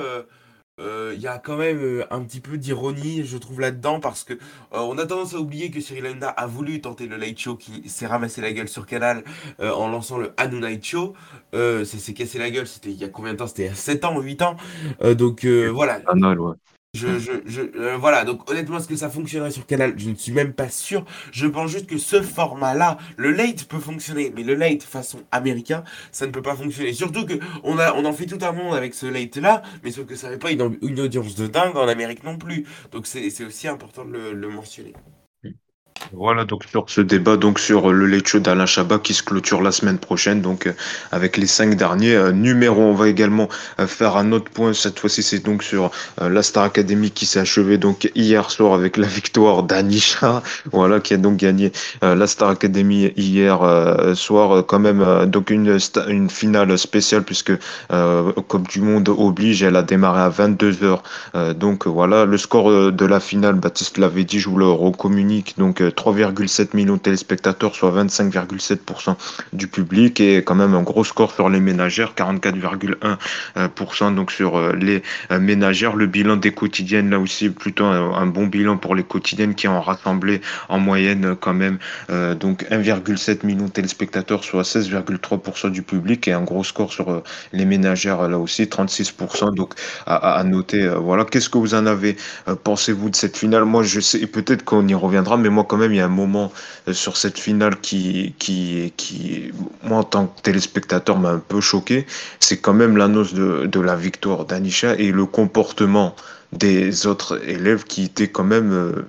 il euh, y a quand même euh, un petit peu d'ironie, je trouve, là-dedans, parce que euh, on a tendance à oublier que Cyril Hanouna a voulu tenter le Light Show qui s'est ramassé la gueule sur Canal en lançant le Hanu Night Show. ça s'est cassé la gueule, c'était il y a combien de temps? C'était il y a 7 ans ou 8 ans. donc voilà. ouais. Je, je, je euh, voilà, donc honnêtement, est-ce que ça fonctionnerait sur Canal? Je ne suis même pas sûr. Je pense juste que ce format-là, le late peut fonctionner, mais le late façon américain, ça ne peut pas fonctionner. Surtout que on, en fait tout un monde avec ce late-là, mais sauf que ça n'avait pas une, audience de dingue en Amérique non plus. Donc c'est aussi important de le mentionner. Voilà donc sur ce débat donc sur le late show d'Alain Chabat qui se clôture la semaine prochaine donc euh, avec les cinq derniers euh, numéros. On va également euh, faire un autre point. Cette fois-ci c'est donc sur la Star Academy qui s'est achevée donc hier soir avec la victoire d'Anisha voilà qui a donc gagné la Star Academy hier soir quand même donc une une finale spéciale puisque comme du monde oblige. Elle a démarré à 22 heures. Donc voilà le score de la finale Baptiste l'avait dit je vous le recommunique. Donc 3,7 millions de téléspectateurs, soit 25,7% du public, et quand même un gros score sur les ménagères, 44,1% donc sur euh, les euh, ménagères. Le bilan des quotidiennes, là aussi, plutôt un, bon bilan pour les quotidiennes qui ont rassemblé en moyenne quand même euh, donc 1,7 million de téléspectateurs, soit 16,3% du public, et un gros score sur les ménagères, là aussi, 36%. Donc à, à noter, voilà. Qu'est-ce que vous en avez pensez-vous de cette finale? Moi, je sais, peut-être qu'on y reviendra, mais moi, quand même, il y a un moment euh, sur cette finale qui, qui, qui moi, en tant que téléspectateur, m'a un peu choqué. C'est quand même l'annonce de, la victoire d'Anisha et le comportement des autres élèves qui étaient quand même euh,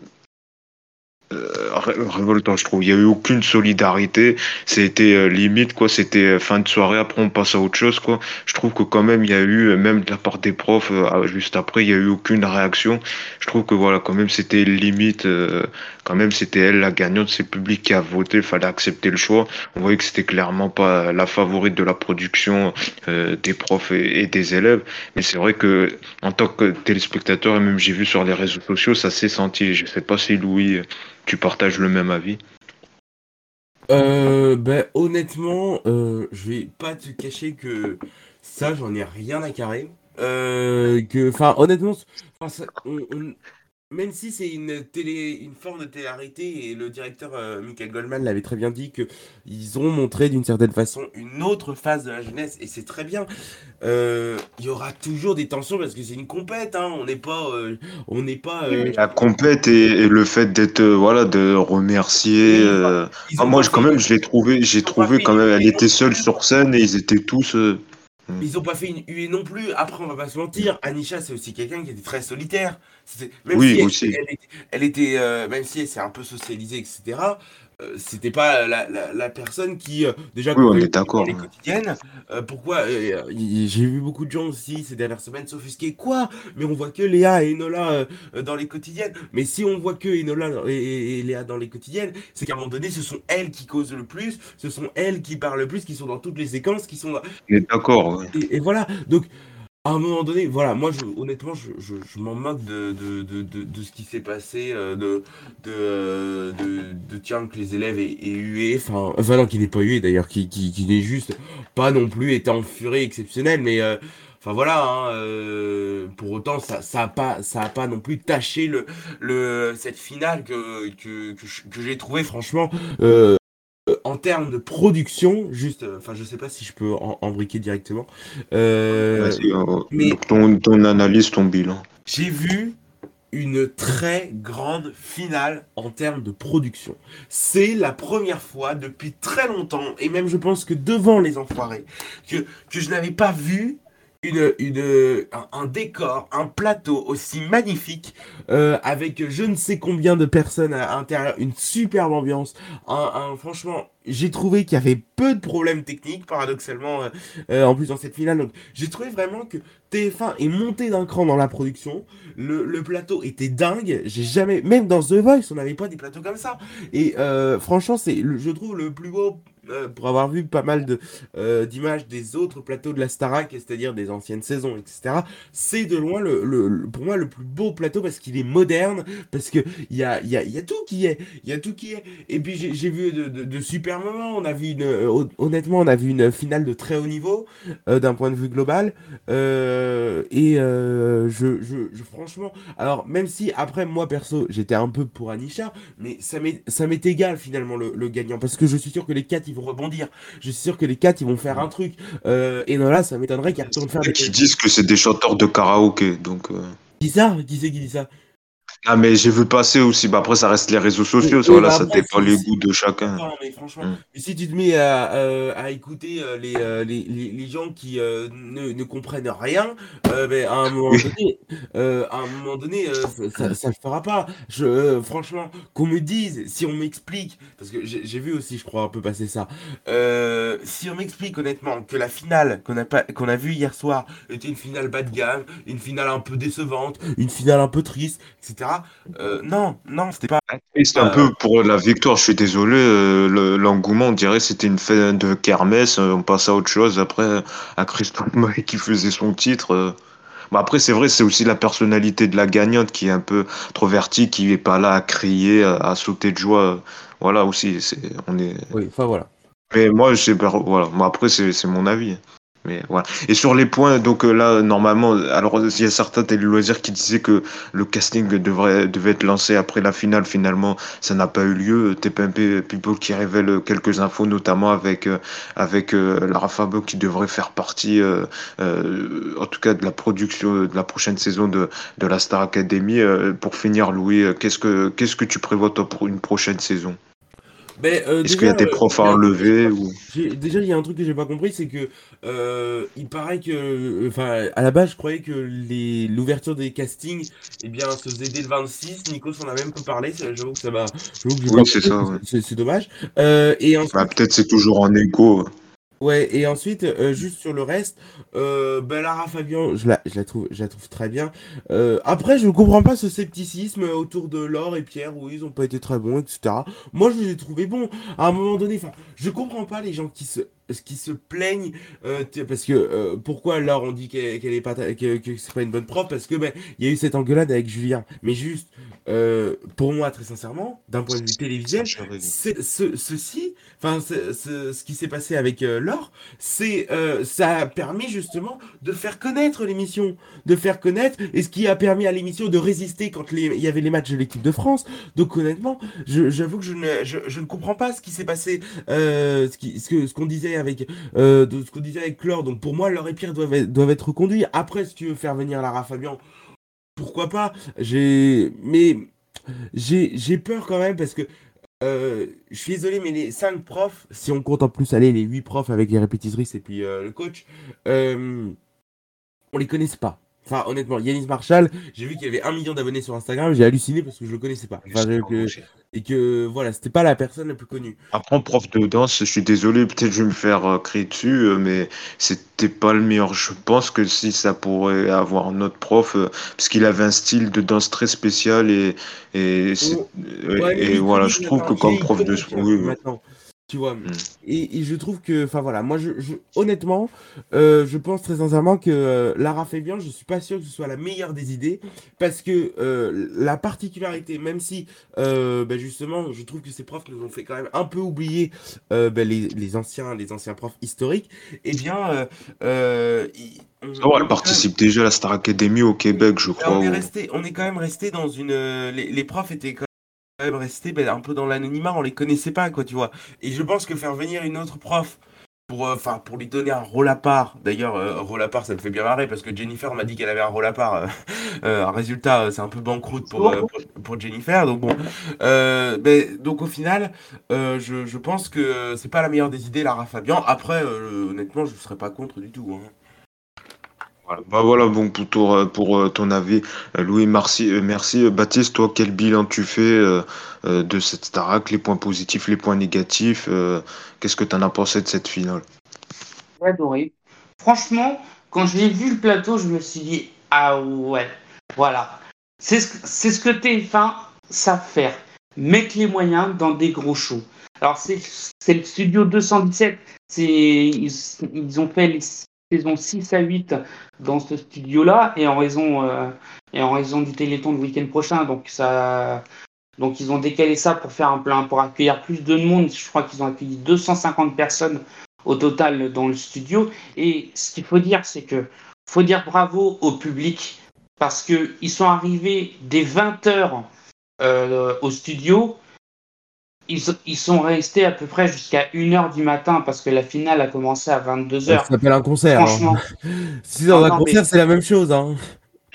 euh, révoltant, je trouve. Il n'y a eu aucune solidarité. C'était euh, limite, quoi. C'était fin de soirée. Après, on passe à autre chose, quoi. Je trouve que quand même, il y a eu, même de la part des profs, juste après, il n'y a eu aucune réaction. Je trouve que voilà, quand même, c'était limite. Quand même, c'était elle la gagnante. C'est le public qui a voté. Il fallait accepter le choix. On voyait que c'était clairement pas la favorite de la production des profs et, des élèves. Mais c'est vrai que, en tant que téléspectateur, et même j'ai vu sur les réseaux sociaux, ça s'est senti. Je sais pas si Louis tu partages le même avis euh, ben, honnêtement, euh, je vais pas te cacher que ça, j'en ai rien à carrer. Euh, que, enfin, honnêtement, même si c'est une télé, une forme de télé et le directeur euh, Michael Goldman l'avait très bien dit que ils ont montré d'une certaine façon une autre phase de la jeunesse et c'est très bien. Euh, il y aura toujours des tensions parce que c'est une compète, hein, on n'est pas, euh, on n'est pas. La compète et, le fait d'être, voilà, de remercier. moi, quand même, je l'ai trouvé, j'ai trouvé quand même, elle était seule sur scène et ils étaient tous. Mm. Ils ont pas fait une huée non plus. Après, on va pas se mentir, Anisha, c'est aussi quelqu'un qui était très solitaire. Même oui, si elle, aussi. Elle, était, euh, même si elle s'est un peu socialisée, etc. Euh, c'était pas la, la, personne qui euh, déjà oui, on est d'accord les quotidiennes euh, pourquoi j'ai vu beaucoup de gens aussi ces dernières semaines s'offusquer. Quoi? Mais on voit que Léa et Enola dans les quotidiennes. Mais si on voit que Enola et, Léa dans les quotidiennes c'est qu'à un moment donné ce sont elles qui causent le plus ce sont elles qui parlent le plus qui sont dans toutes les séquences qui sont on est d'accord et, et, voilà. Donc à un moment donné, voilà, moi, je, honnêtement, je, je, je m'en moque de, de, de, de, ce qui s'est passé, euh, de, de, de, tiens, que les élèves aient, hué, enfin, enfin, non, qui n'est pas hué d'ailleurs, qui, qui, qui n'est juste pas non plus été en furie exceptionnelle, mais, euh, enfin, voilà, hein, euh, pour autant, ça, ça a pas, ça pas non plus taché le, le, cette finale que, que, que, j'ai trouvé, franchement, euh, en termes de production, juste, euh, enfin, je sais pas si je peux en, briquer directement. Euh, mais ton, ton analyse, ton bilan. J'ai vu une très grande finale en termes de production. C'est la première fois depuis très longtemps, et même je pense que devant les enfoirés, que, que je n'avais pas vu une, une, un, décor, un plateau aussi magnifique, euh, avec je ne sais combien de personnes à l'intérieur, une superbe ambiance. Un, franchement, j'ai trouvé qu'il y avait peu de problèmes techniques, paradoxalement, euh, euh, en plus dans cette finale. Donc, j'ai trouvé vraiment que TF1 est monté d'un cran dans la production. Le, le plateau était dingue. J'ai jamais, même dans The Voice, on n'avait pas des plateaux comme ça. Et franchement, c'est, je trouve, le plus beau euh, pour avoir vu pas mal de, euh, d'images des autres plateaux de la Starac, c'est-à-dire des anciennes saisons, etc., c'est de loin le, le, pour moi le plus beau plateau parce qu'il est moderne, parce qu'il y a, y, a, y a tout qui est. Y a tout qui est. Et puis j'ai, vu de, de, super moments. On a vu une, euh, honnêtement, on a vu une finale de très haut niveau d'un point de vue global. et je, je, franchement, alors même si après moi perso, j'étais un peu pour Anisha, mais ça m'est, ça m'est égal finalement le, le gagnant parce que je suis sûr que les quatre vont rebondir. Je suis sûr que les quatre, ils vont faire un truc. Euh, et non, là, ça m'étonnerait qu'ils retournent faire des. Qui disent que c'est des chanteurs de karaoké, donc. Euh... Qui ça Qui c'est qui dit ça? Ah, mais j'ai vu passer aussi. Bah, après, ça reste les réseaux sociaux. ça, voilà, bah, ça dépend les goûts de chacun. Non, mais franchement, mm. si tu te mets à, euh, à écouter euh, les, euh, les, les, les, gens qui ne, ne, comprennent rien, ben, à un moment donné, à un moment donné ça ne le fera pas. Je, franchement, qu'on me dise, si on m'explique, parce que j'ai vu aussi, je crois, un peu passer ça, si on m'explique honnêtement que la finale qu'on a, qu'on a vue hier soir était une finale bas de gamme, une finale un peu décevante, une finale un peu triste, etc. Euh, non, non, c'était pas. C'était un peu pour la victoire, je suis désolé. Euh, l'engouement, on dirait c'était une fête de kermesse. Euh, on passe à autre chose après à Christophe Maé qui faisait son titre. Bon, après, c'est vrai, c'est aussi la personnalité de la gagnante qui est un peu trovertie, qui est pas là à crier, à, sauter de joie. Voilà aussi, c'est on est. Oui, enfin voilà. Mais moi, je sais pas, voilà. Après, c'est mon avis. Mais voilà. Et sur les points, donc euh, là, normalement, alors il y a certains téléloisirs qui disaient que le casting devrait, devait être lancé après la finale. Finalement, ça n'a pas eu lieu. TPMP People qui révèle quelques infos, notamment avec, euh, avec euh, Lara qui devrait faire partie, en tout cas, de la production de la prochaine saison de, de la Star Academy. pour finir, Louis, qu'est-ce que, qu'est-ce que tu prévois toi pour une prochaine saison? Euh, Est-ce qu'il y a des profs à enlever ou... Déjà, il y a un truc que j'ai pas compris, c'est que euh, il paraît que, enfin, à la base, je croyais que les l'ouverture des castings, eh bien, se faisait dès le 26. Nico s'en a même pas parlé. J'avoue que ça m'a. Oui, c'est ça. C'est dommage. Euh, et bah, peut-être c'est toujours en écho. Ouais, et ensuite, euh, juste sur le reste, euh, ben Lara Fabian, je la, je la, trouve, je la trouve très bien. Euh, après, je ne comprends pas ce scepticisme autour de Laure et Pierre, où ils n'ont pas été très bons, etc. Moi, je les ai trouvés bons. À un moment donné, enfin, je comprends pas les gens qui se qui se plaignent euh, parce que euh, pourquoi Laure on dit qu'elle est pas que, que c'est pas une bonne prof? Parce que ben il y a eu cette engueulade avec Julien. Mais juste euh, pour moi très sincèrement d'un point de vue télévisuel ce, ceci enfin, ce qui s'est passé avec Laure, c'est ça a permis justement de faire connaître l'émission, de faire connaître, et ce qui a permis à l'émission de résister quand il y avait les matchs de l'équipe de France. Donc honnêtement, j'avoue que je ne, je, ne comprends pas ce qui s'est passé, ce ce, ce qu'on disait avec, ce qu'on disait avec Laure. Donc pour moi, Laure et Pierre doivent, doivent être reconduits. Après, si tu veux faire venir Lara Fabian, pourquoi pas? J'ai, mais j'ai peur quand même parce que euh, je suis désolé, mais les 5 profs, si on compte en plus aller les 8 profs avec les répétitrices et puis euh, le coach, euh, on les connaisse pas. Enfin, honnêtement, Yanis Marshall, j'ai vu qu'il y avait un million d'abonnés sur Instagram, j'ai halluciné parce que je le connaissais pas. et que voilà, c'était pas la personne la plus connue. Après, prof de danse, je suis désolé, peut-être je vais me faire euh, crier dessus, euh, mais c'était pas le meilleur. Je pense que si ça pourrait avoir un autre prof, euh, parce qu'il avait un style de danse très spécial et, et, oh. et, voilà, je trouve que comme prof de. Oui, tu vois. Mm. Et, je trouve que, enfin voilà, moi, je, honnêtement, euh, je pense très sincèrement que euh, Lara Fabian, je suis pas sûr que ce soit la meilleure des idées, parce que euh, la particularité, même si, ben justement, je trouve que ces profs nous ont fait quand même un peu oublier ben les, anciens, les anciens profs historiques, eh bien. elle participe déjà à la Star Academy au Québec, je crois. On est, resté, on est quand même resté dans une. Les, les profs étaient quand même rester ben, un peu dans l'anonymat, on les connaissait pas, quoi, tu vois. Et je pense que faire venir une autre prof pour, euh, pour lui donner un rôle à part. D'ailleurs, euh, rôle à part, ça me fait bien marrer parce que Jennifer m'a dit qu'elle avait un rôle à part. Euh, un résultat, c'est un peu banqueroute pour, pour, Jennifer. Donc bon, ben, donc au final, je, je, pense que c'est pas la meilleure des idées, Lara Fabian. Après, honnêtement, je serais pas contre du tout. Hein. Voilà, bah voilà bon, pour, euh, pour, euh, ton avis, euh, Louis, merci, merci. Baptiste, toi, quel bilan tu fais de cette Starac, les points positifs, les points négatifs Qu'est-ce que tu en as pensé de cette finale? J'ai adoré. Franchement, quand j'ai vu le plateau, je me suis dit, ah ouais, voilà. C'est ce, ce que TF1 savent faire. Mettre les moyens dans des gros shows. Alors, c'est le studio 217. Ils, ils ont fait les saison 6 à 8 dans ce studio-là, et en raison, euh, et en raison du Téléthon le week-end prochain, donc ça, donc ils ont décalé ça pour faire un plein, pour accueillir plus de monde. Je crois qu'ils ont accueilli 250 personnes au total dans le studio. Et ce qu'il faut dire, c'est que faut dire bravo au public parce que ils sont arrivés dès 20 heures euh, au studio ils, sont restés à peu près jusqu'à 1h du matin parce que la finale a commencé à 22h. Ça s'appelle un concert. Hein. Franchement. si dans un concert, c'est la même chose. Hein.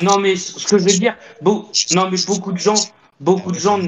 Non, mais ce que je veux dire, non, mais beaucoup de gens, beaucoup de gens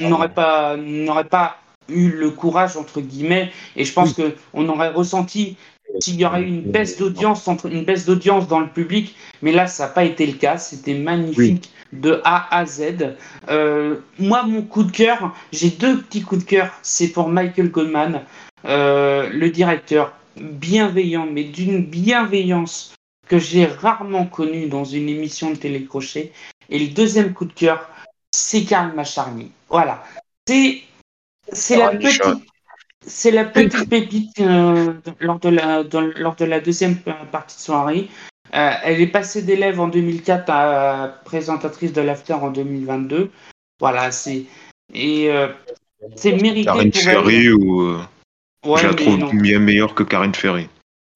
n'auraient pas, n'auraient pas eu le courage, entre guillemets, et je pense que qu'on aurait ressenti s'il y aurait eu une baisse d'audience, une baisse d'audience dans le public, mais là, ça n'a pas été le cas. C'était magnifique de A à Z. Euh, moi, mon coup de cœur, j'ai deux petits coups de cœur. C'est pour Michael Goldman, euh, le directeur, bienveillant, mais d'une bienveillance que j'ai rarement connue dans une émission de télécrochet. Et le deuxième coup de cœur, c'est Karl Macharny. Voilà. C'est c'est la petite c'est la petite pépite euh, lors, de la, lors de la deuxième partie de soirée. Euh, elle est passée d'élève en 2004 à présentatrice de l'After en 2022. Voilà, c'est. Et euh, c'est mérité Karine pour Ferry ou. Euh, je la trouve bien meilleure que Karine Ferry.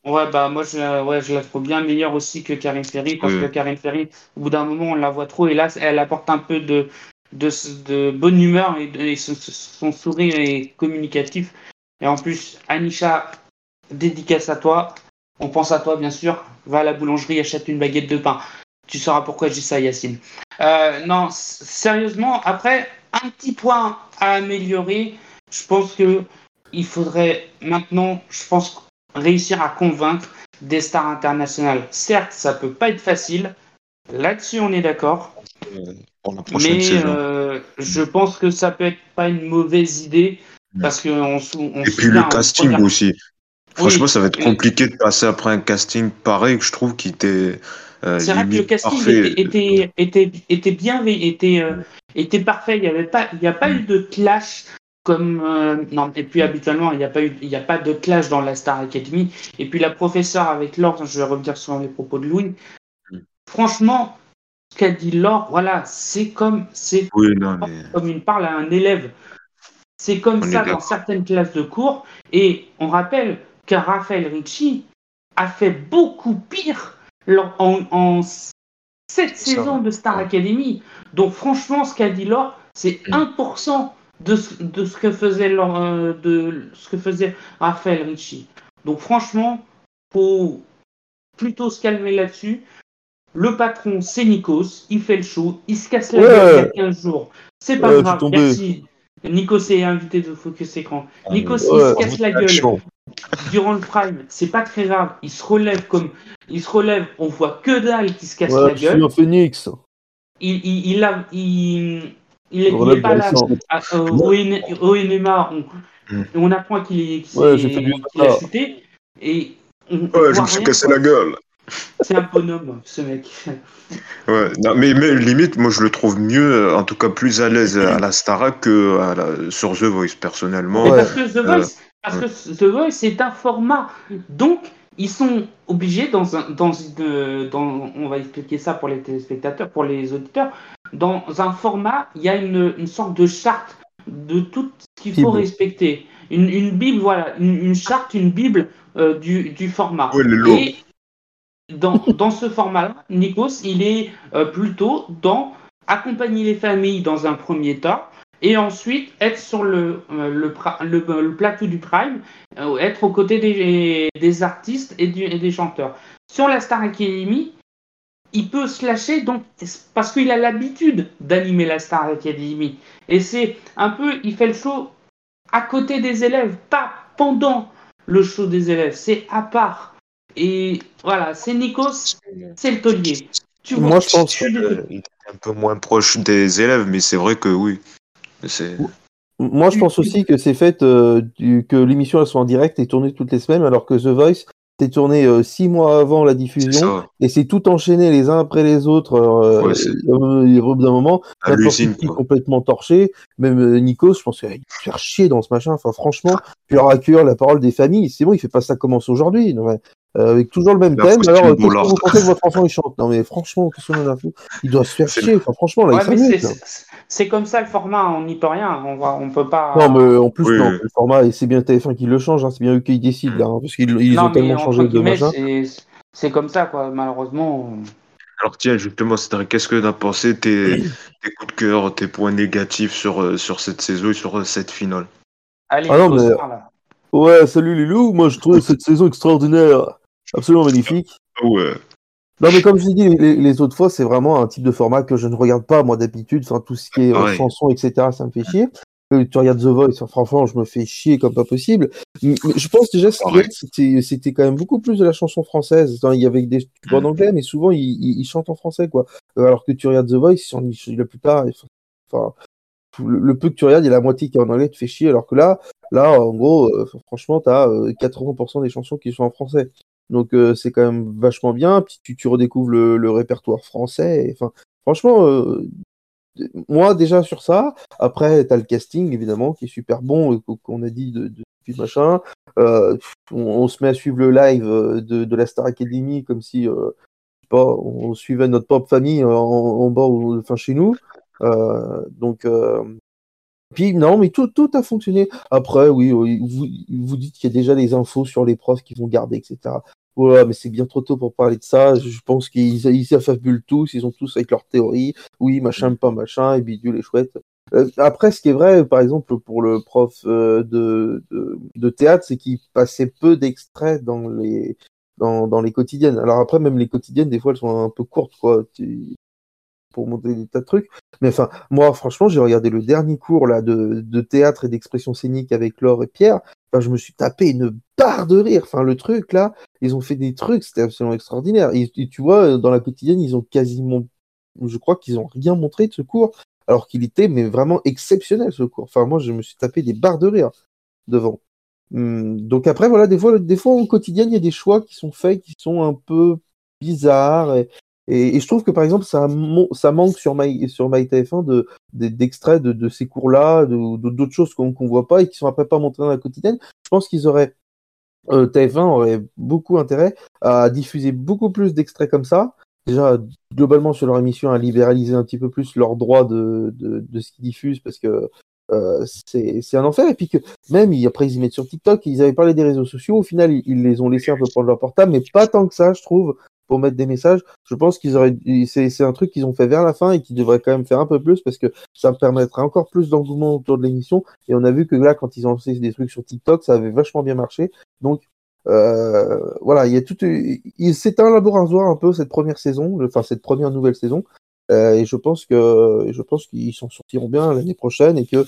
Ouais, bah moi je, ouais, je la trouve bien meilleure aussi que Karine Ferry parce que Karine Ferry, au bout d'un moment, on la voit trop et là, elle apporte un peu de, de, de bonne humeur et, son, sourire est communicatif. Et en plus, Anisha, dédicace à toi. On pense à toi, bien sûr. Va à la boulangerie, achète une baguette de pain. Tu sauras pourquoi je dis ça, Yacine. Euh, non, sérieusement, après, un petit point à améliorer. Je pense que il faudrait maintenant, je pense, réussir à convaincre des stars internationales. Certes, ça peut pas être facile. Là-dessus, on est d'accord. Euh, Mais euh, je pense que ça peut être pas une mauvaise idée parce que on, Et puis le casting aussi. Franchement, ça va être compliqué de passer après un casting pareil que je trouve qui était. Euh, c'est vrai que le casting était, était, était, bien, était, euh, était parfait. Il n'y avait pas, il y a pas eu de clash comme euh, non. Et puis habituellement, il n'y a pas eu, il y a pas de clash dans la Star Academy. Et puis la professeure avec Laure, je vais revenir sur les propos de Louis. Mm. Franchement, ce qu'a dit Laure, voilà, c'est comme, c'est comme une parle à un élève. C'est comme ça dans certaines classes de cours. Et on rappelle que Raphaël Ricci a fait beaucoup pire en, en cette saison de Star Academy. Donc franchement, ce qu'a dit Laure, c'est 1% mm. de ce, de ce que faisait euh, de ce que faisait Raphaël Ricci. Donc franchement, faut plutôt se calmer là-dessus. Le patron, c'est Nikos, il fait le show, il se casse la gueule il y a 15 jours. C'est pas grave, merci. Nikos est invité de Focus Écran. Ah, Nikos, il se casse la gueule durant le prime, c'est pas très grave. Il se relève comme. Il se relève, on voit que dalle qui se casse la gueule. Suis un phoenix. Il, il, il, a, il, il, n'est pas là. Au, NMA, on, on apprend qu'il est, qu ouais, a chuté. Et ouais, je me suis cassé la gueule. C'est un bonhomme, ce mec. Ouais, non, mais, mais, limite, moi je le trouve mieux, en tout cas plus à l'aise à la Starac que à la, sur The Voice, personnellement. Ouais. Parce que The Voice, euh, parce que The Voice c'est un format. Donc, ils sont obligés, dans un, dans, dans, on va expliquer ça pour les téléspectateurs, pour les auditeurs, dans un format, il y a une, une sorte de charte de tout ce qu'il faut respecter. Une, une, Bible, voilà, une, charte, une Bible euh, du, du, format. Et dans, ce format-là, Nikos, il est euh, plutôt dans accompagner les familles dans un premier temps, et ensuite être sur le, euh, le, plateau du Prime, euh, être aux côtés des, artistes et, des chanteurs. Sur la Star Academy, il peut se lâcher donc, parce qu'il a l'habitude d'animer la Star Academy. Et c'est un peu, il fait le show à côté des élèves, pas pendant le show des élèves, c'est à part. Et voilà, c'est Nikos, c'est le taulier. Moi, je pense qu'il est un peu moins proche des élèves, mais c'est vrai que oui. Moi, je pense aussi que c'est fait euh, que l'émission soit en direct et tournée toutes les semaines, alors que The Voice c'est tourné euh, six mois avant la diffusion et c'est tout enchaîné les uns après les autres. Euh, ouais, bout d'un moment, complètement torché. Même Nikos, je pense qu'il faire chier dans ce machin. Enfin, franchement, pur à cœur la parole des familles. C'est bon, il fait pas ça commence aujourd'hui. Euh, avec toujours le même thème. Alors, qu'est-ce que vous pensez que votre enfant il chante? Non, mais franchement, qu'est-ce qu'on a fait Il doit se faire chier. Enfin, franchement, là, il C'est comme ça le format, on n'y peut rien. On va, on peut pas. Non, mais en plus, non, le format, et c'est bien TF1 qui le change. Hein, c'est bien eux qui décident, là, hein, parce qu'ils ils ont tellement changé de machin. C'est comme ça, quoi. Malheureusement. Alors tiens, justement, qu'est-ce que tu as pensé tes, tes, coups de cœur, tes points négatifs sur, euh, sur cette saison et sur euh, cette finale? Allez, ah non, mais... Ouais, salut Lilou, moi je trouve cette saison extraordinaire, absolument magnifique. Ouais. Non mais comme je dis les, autres fois, c'est vraiment un type de format que je ne regarde pas moi d'habitude, enfin tout ce qui est euh, chansons, etc., ça me fait chier. tu regardes The Voice, franchement, je me fais chier comme pas possible. Mais, je pense déjà que c'était quand même beaucoup plus de la chanson française. il y avait des tu en anglais, mais souvent ils, chantent en français quoi. Euh, alors que tu regardes The Voice, la plupart, enfin le, peu que tu regardes, il y a la moitié qui est en anglais, tu fais chier. Alors que là, là, en gros, euh, franchement, tu as 80% des chansons qui sont en français. Donc euh, c'est quand même vachement bien. Puis tu, tu redécouvres le, répertoire français. Enfin, franchement, euh, moi déjà sur ça. Après, tu as le casting évidemment qui est super bon, qu'on a dit de, de machin. On, se met à suivre le live de, la Star Academy comme si pas, on suivait notre propre famille en, bas, enfin chez nous. Euh, donc, euh, puis non, mais tout, tout a fonctionné. Après, oui, vous, vous dites qu'il y a déjà des infos sur les profs qui vont garder, etc. Voilà, mais c'est bien trop tôt pour parler de ça. Je pense qu'ils ils affabulent tous, ils ont tous avec leur théorie. Oui, machin, pas machin, et bidule et chouette. Euh, après, ce qui est vrai, par exemple, pour le prof de, de, de, théâtre, c'est qu'il passait peu d'extraits dans les, dans, dans, les quotidiennes. Alors après, même les quotidiennes, des fois, elles sont un peu courtes, quoi pour monter des tas de trucs. Mais enfin, moi, franchement, j'ai regardé le dernier cours là de, de théâtre et d'expression scénique avec Laure et Pierre. Je me suis tapé une barre de rire. Enfin, le truc là, ils ont fait des trucs, c'était absolument extraordinaire. Et, tu vois, dans la quotidienne, ils ont quasiment, je crois qu'ils ont rien montré de ce cours, alors qu'il était mais vraiment exceptionnel ce cours. Enfin, moi, je me suis tapé des barres de rire devant. Hum, donc après, voilà, des fois, des fois au quotidien, il y a des choix qui sont faits, qui sont un peu bizarres et, je trouve que par exemple, ça, manque sur, My, sur MyTF1 de, d'extraits de, de, ces cours-là, de, d'autres choses qu'on ne voit pas et qui sont après pas montrées dans la quotidienne. Je pense qu'ils auraient, euh, TF1 aurait beaucoup intérêt à diffuser beaucoup plus d'extraits comme ça. Déjà, globalement, sur leur émission, à libéraliser un petit peu plus leurs droits de, de, de ce qu'ils diffusent parce que c'est un enfer. Et puis que même après ils y mettent sur TikTok, ils avaient parlé des réseaux sociaux. Au final, ils, les ont laissés un peu prendre leur portable, mais pas tant que ça, je trouve, pour mettre des messages. Je pense qu'ils auraient, c'est un truc qu'ils ont fait vers la fin et qu'ils devraient quand même faire un peu plus parce que ça permettrait encore plus d'engouement autour de l'émission. Et on a vu que là, quand ils ont lancé des trucs sur TikTok, ça avait vachement bien marché. Donc euh, voilà, il y a tout. C'est un laboratoire un peu cette première saison, enfin cette première nouvelle saison. Euh, et je pense que je pense qu'ils s'en sortiront bien l'année prochaine et que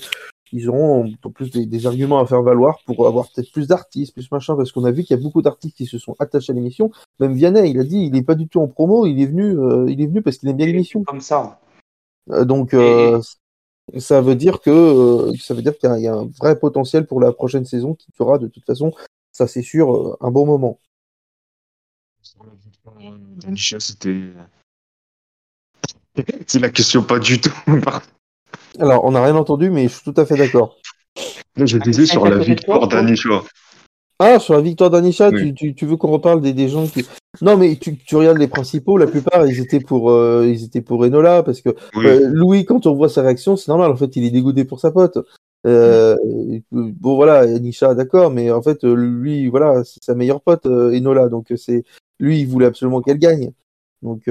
ils auront plus des, arguments à faire valoir pour avoir peut-être plus d'artistes, plus machin, parce qu'on a vu qu'il y a beaucoup d'artistes qui se sont attachés à l'émission. Même Vianney, il a dit, il n'est pas du tout en promo, il est venu, euh, il est venu parce qu'il aime bien l'émission. Comme ça. donc ça veut dire que ça veut dire qu'il y, a un vrai potentiel pour la prochaine saison qui fera de toute façon ça c'est sûr, euh, un bon moment. c'était. c'est la question pas du tout. Alors, on n'a rien entendu, mais je suis tout à fait d'accord. Je disais sur la victoire d'Anisha. Ah, sur la victoire d'Anisha, tu, veux qu'on reparle des, gens qui. Non, mais tu, regardes les principaux, la plupart, ils étaient pour, euh, ils étaient pour Enola, parce que euh, Louis, quand on voit sa réaction, c'est normal, en fait, il est dégoûté pour sa pote. Euh, bon voilà, Nisha, d'accord, mais en fait lui, voilà, c'est sa meilleure pote Enola, donc c'est lui, il voulait absolument qu'elle gagne. Donc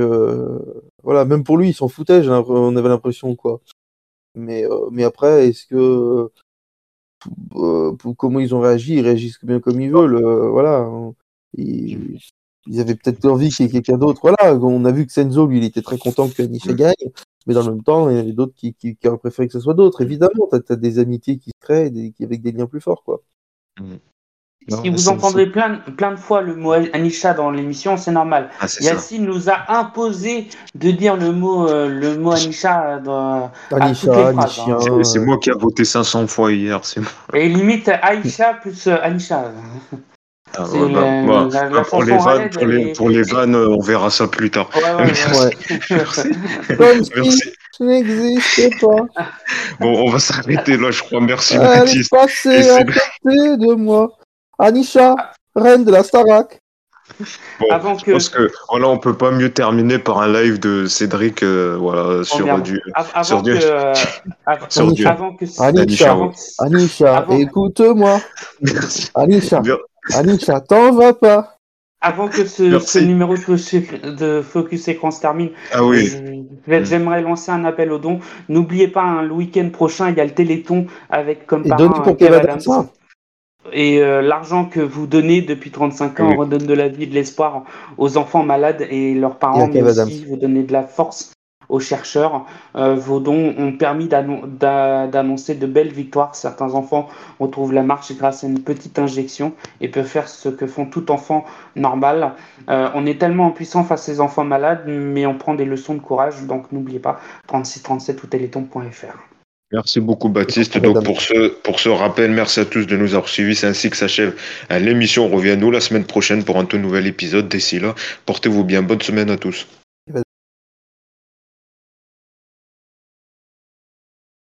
voilà, même pour lui, il s'en foutait, on avait l'impression quoi. Mais mais après, est-ce que comment ils ont réagi, ils réagissent bien comme ils veulent, voilà. Hein. Ils, avaient peut-être envie qu'il y ait quelqu'un d'autre. Voilà, on a vu que Senzo, lui, il était très content que Nisha gagne. Mais dans le même temps, il y a d'autres qui, qui, qui, auraient préféré que ce soit d'autres. Évidemment, tu as, des amitiés qui se créent avec des liens plus forts. quoi. Si vous entendez plein, plein de fois le mot Anisha dans l'émission, c'est normal. Ah, Yacine nous a imposé de dire le mot, euh, le mot Anisha dans Anisha, hein. C'est moi qui ai voté 500 fois hier. Et limite Aisha plus Anisha. Ah, bah, bah, pour, les vannes, pour, les, pour les vannes, euh, on verra ça plus tard. Merci. Merci. Je n'existe pas. Bon, on va s'arrêter là, je crois. Merci, Baptiste. Passez à côté de moi. Anisha, reine de la Starac. Bon, Avant que... Je pense que voilà, on peut pas mieux terminer par un live de Cédric euh, voilà, sur du. Avant sur que, du... Euh, sur du... avant que... Anisha, Anisha, écoute-moi. Anisha. Anisha, t'en vas pas. Avant que ce, numéro de Focus Écran se termine, ah oui. Euh, j'aimerais lancer un appel aux dons. N'oubliez pas, hein, le week-end prochain, il y a le Téléthon avec comme parrain pour Et euh, l'argent que vous donnez depuis 35 ans redonne de la vie, de l'espoir aux enfants malades et leurs parents, mais aussi vous donnez de la force aux chercheurs. Euh, vos dons ont permis d'annoncer de belles victoires. Certains enfants retrouvent la marche grâce à une petite injection et peuvent faire ce que font tout enfant normal. Euh, on est tellement impuissant face à ces enfants malades, mais on prend des leçons de courage. Donc n'oubliez pas, 3637 ou téléthon.fr. Merci beaucoup Baptiste. Donc pour ce, pour ce rappel, merci à tous de nous avoir suivis. C'est ainsi que s'achève euh, l'émission. On revient nous la semaine prochaine pour un tout nouvel épisode. D'ici là, portez-vous bien. Bonne semaine à tous.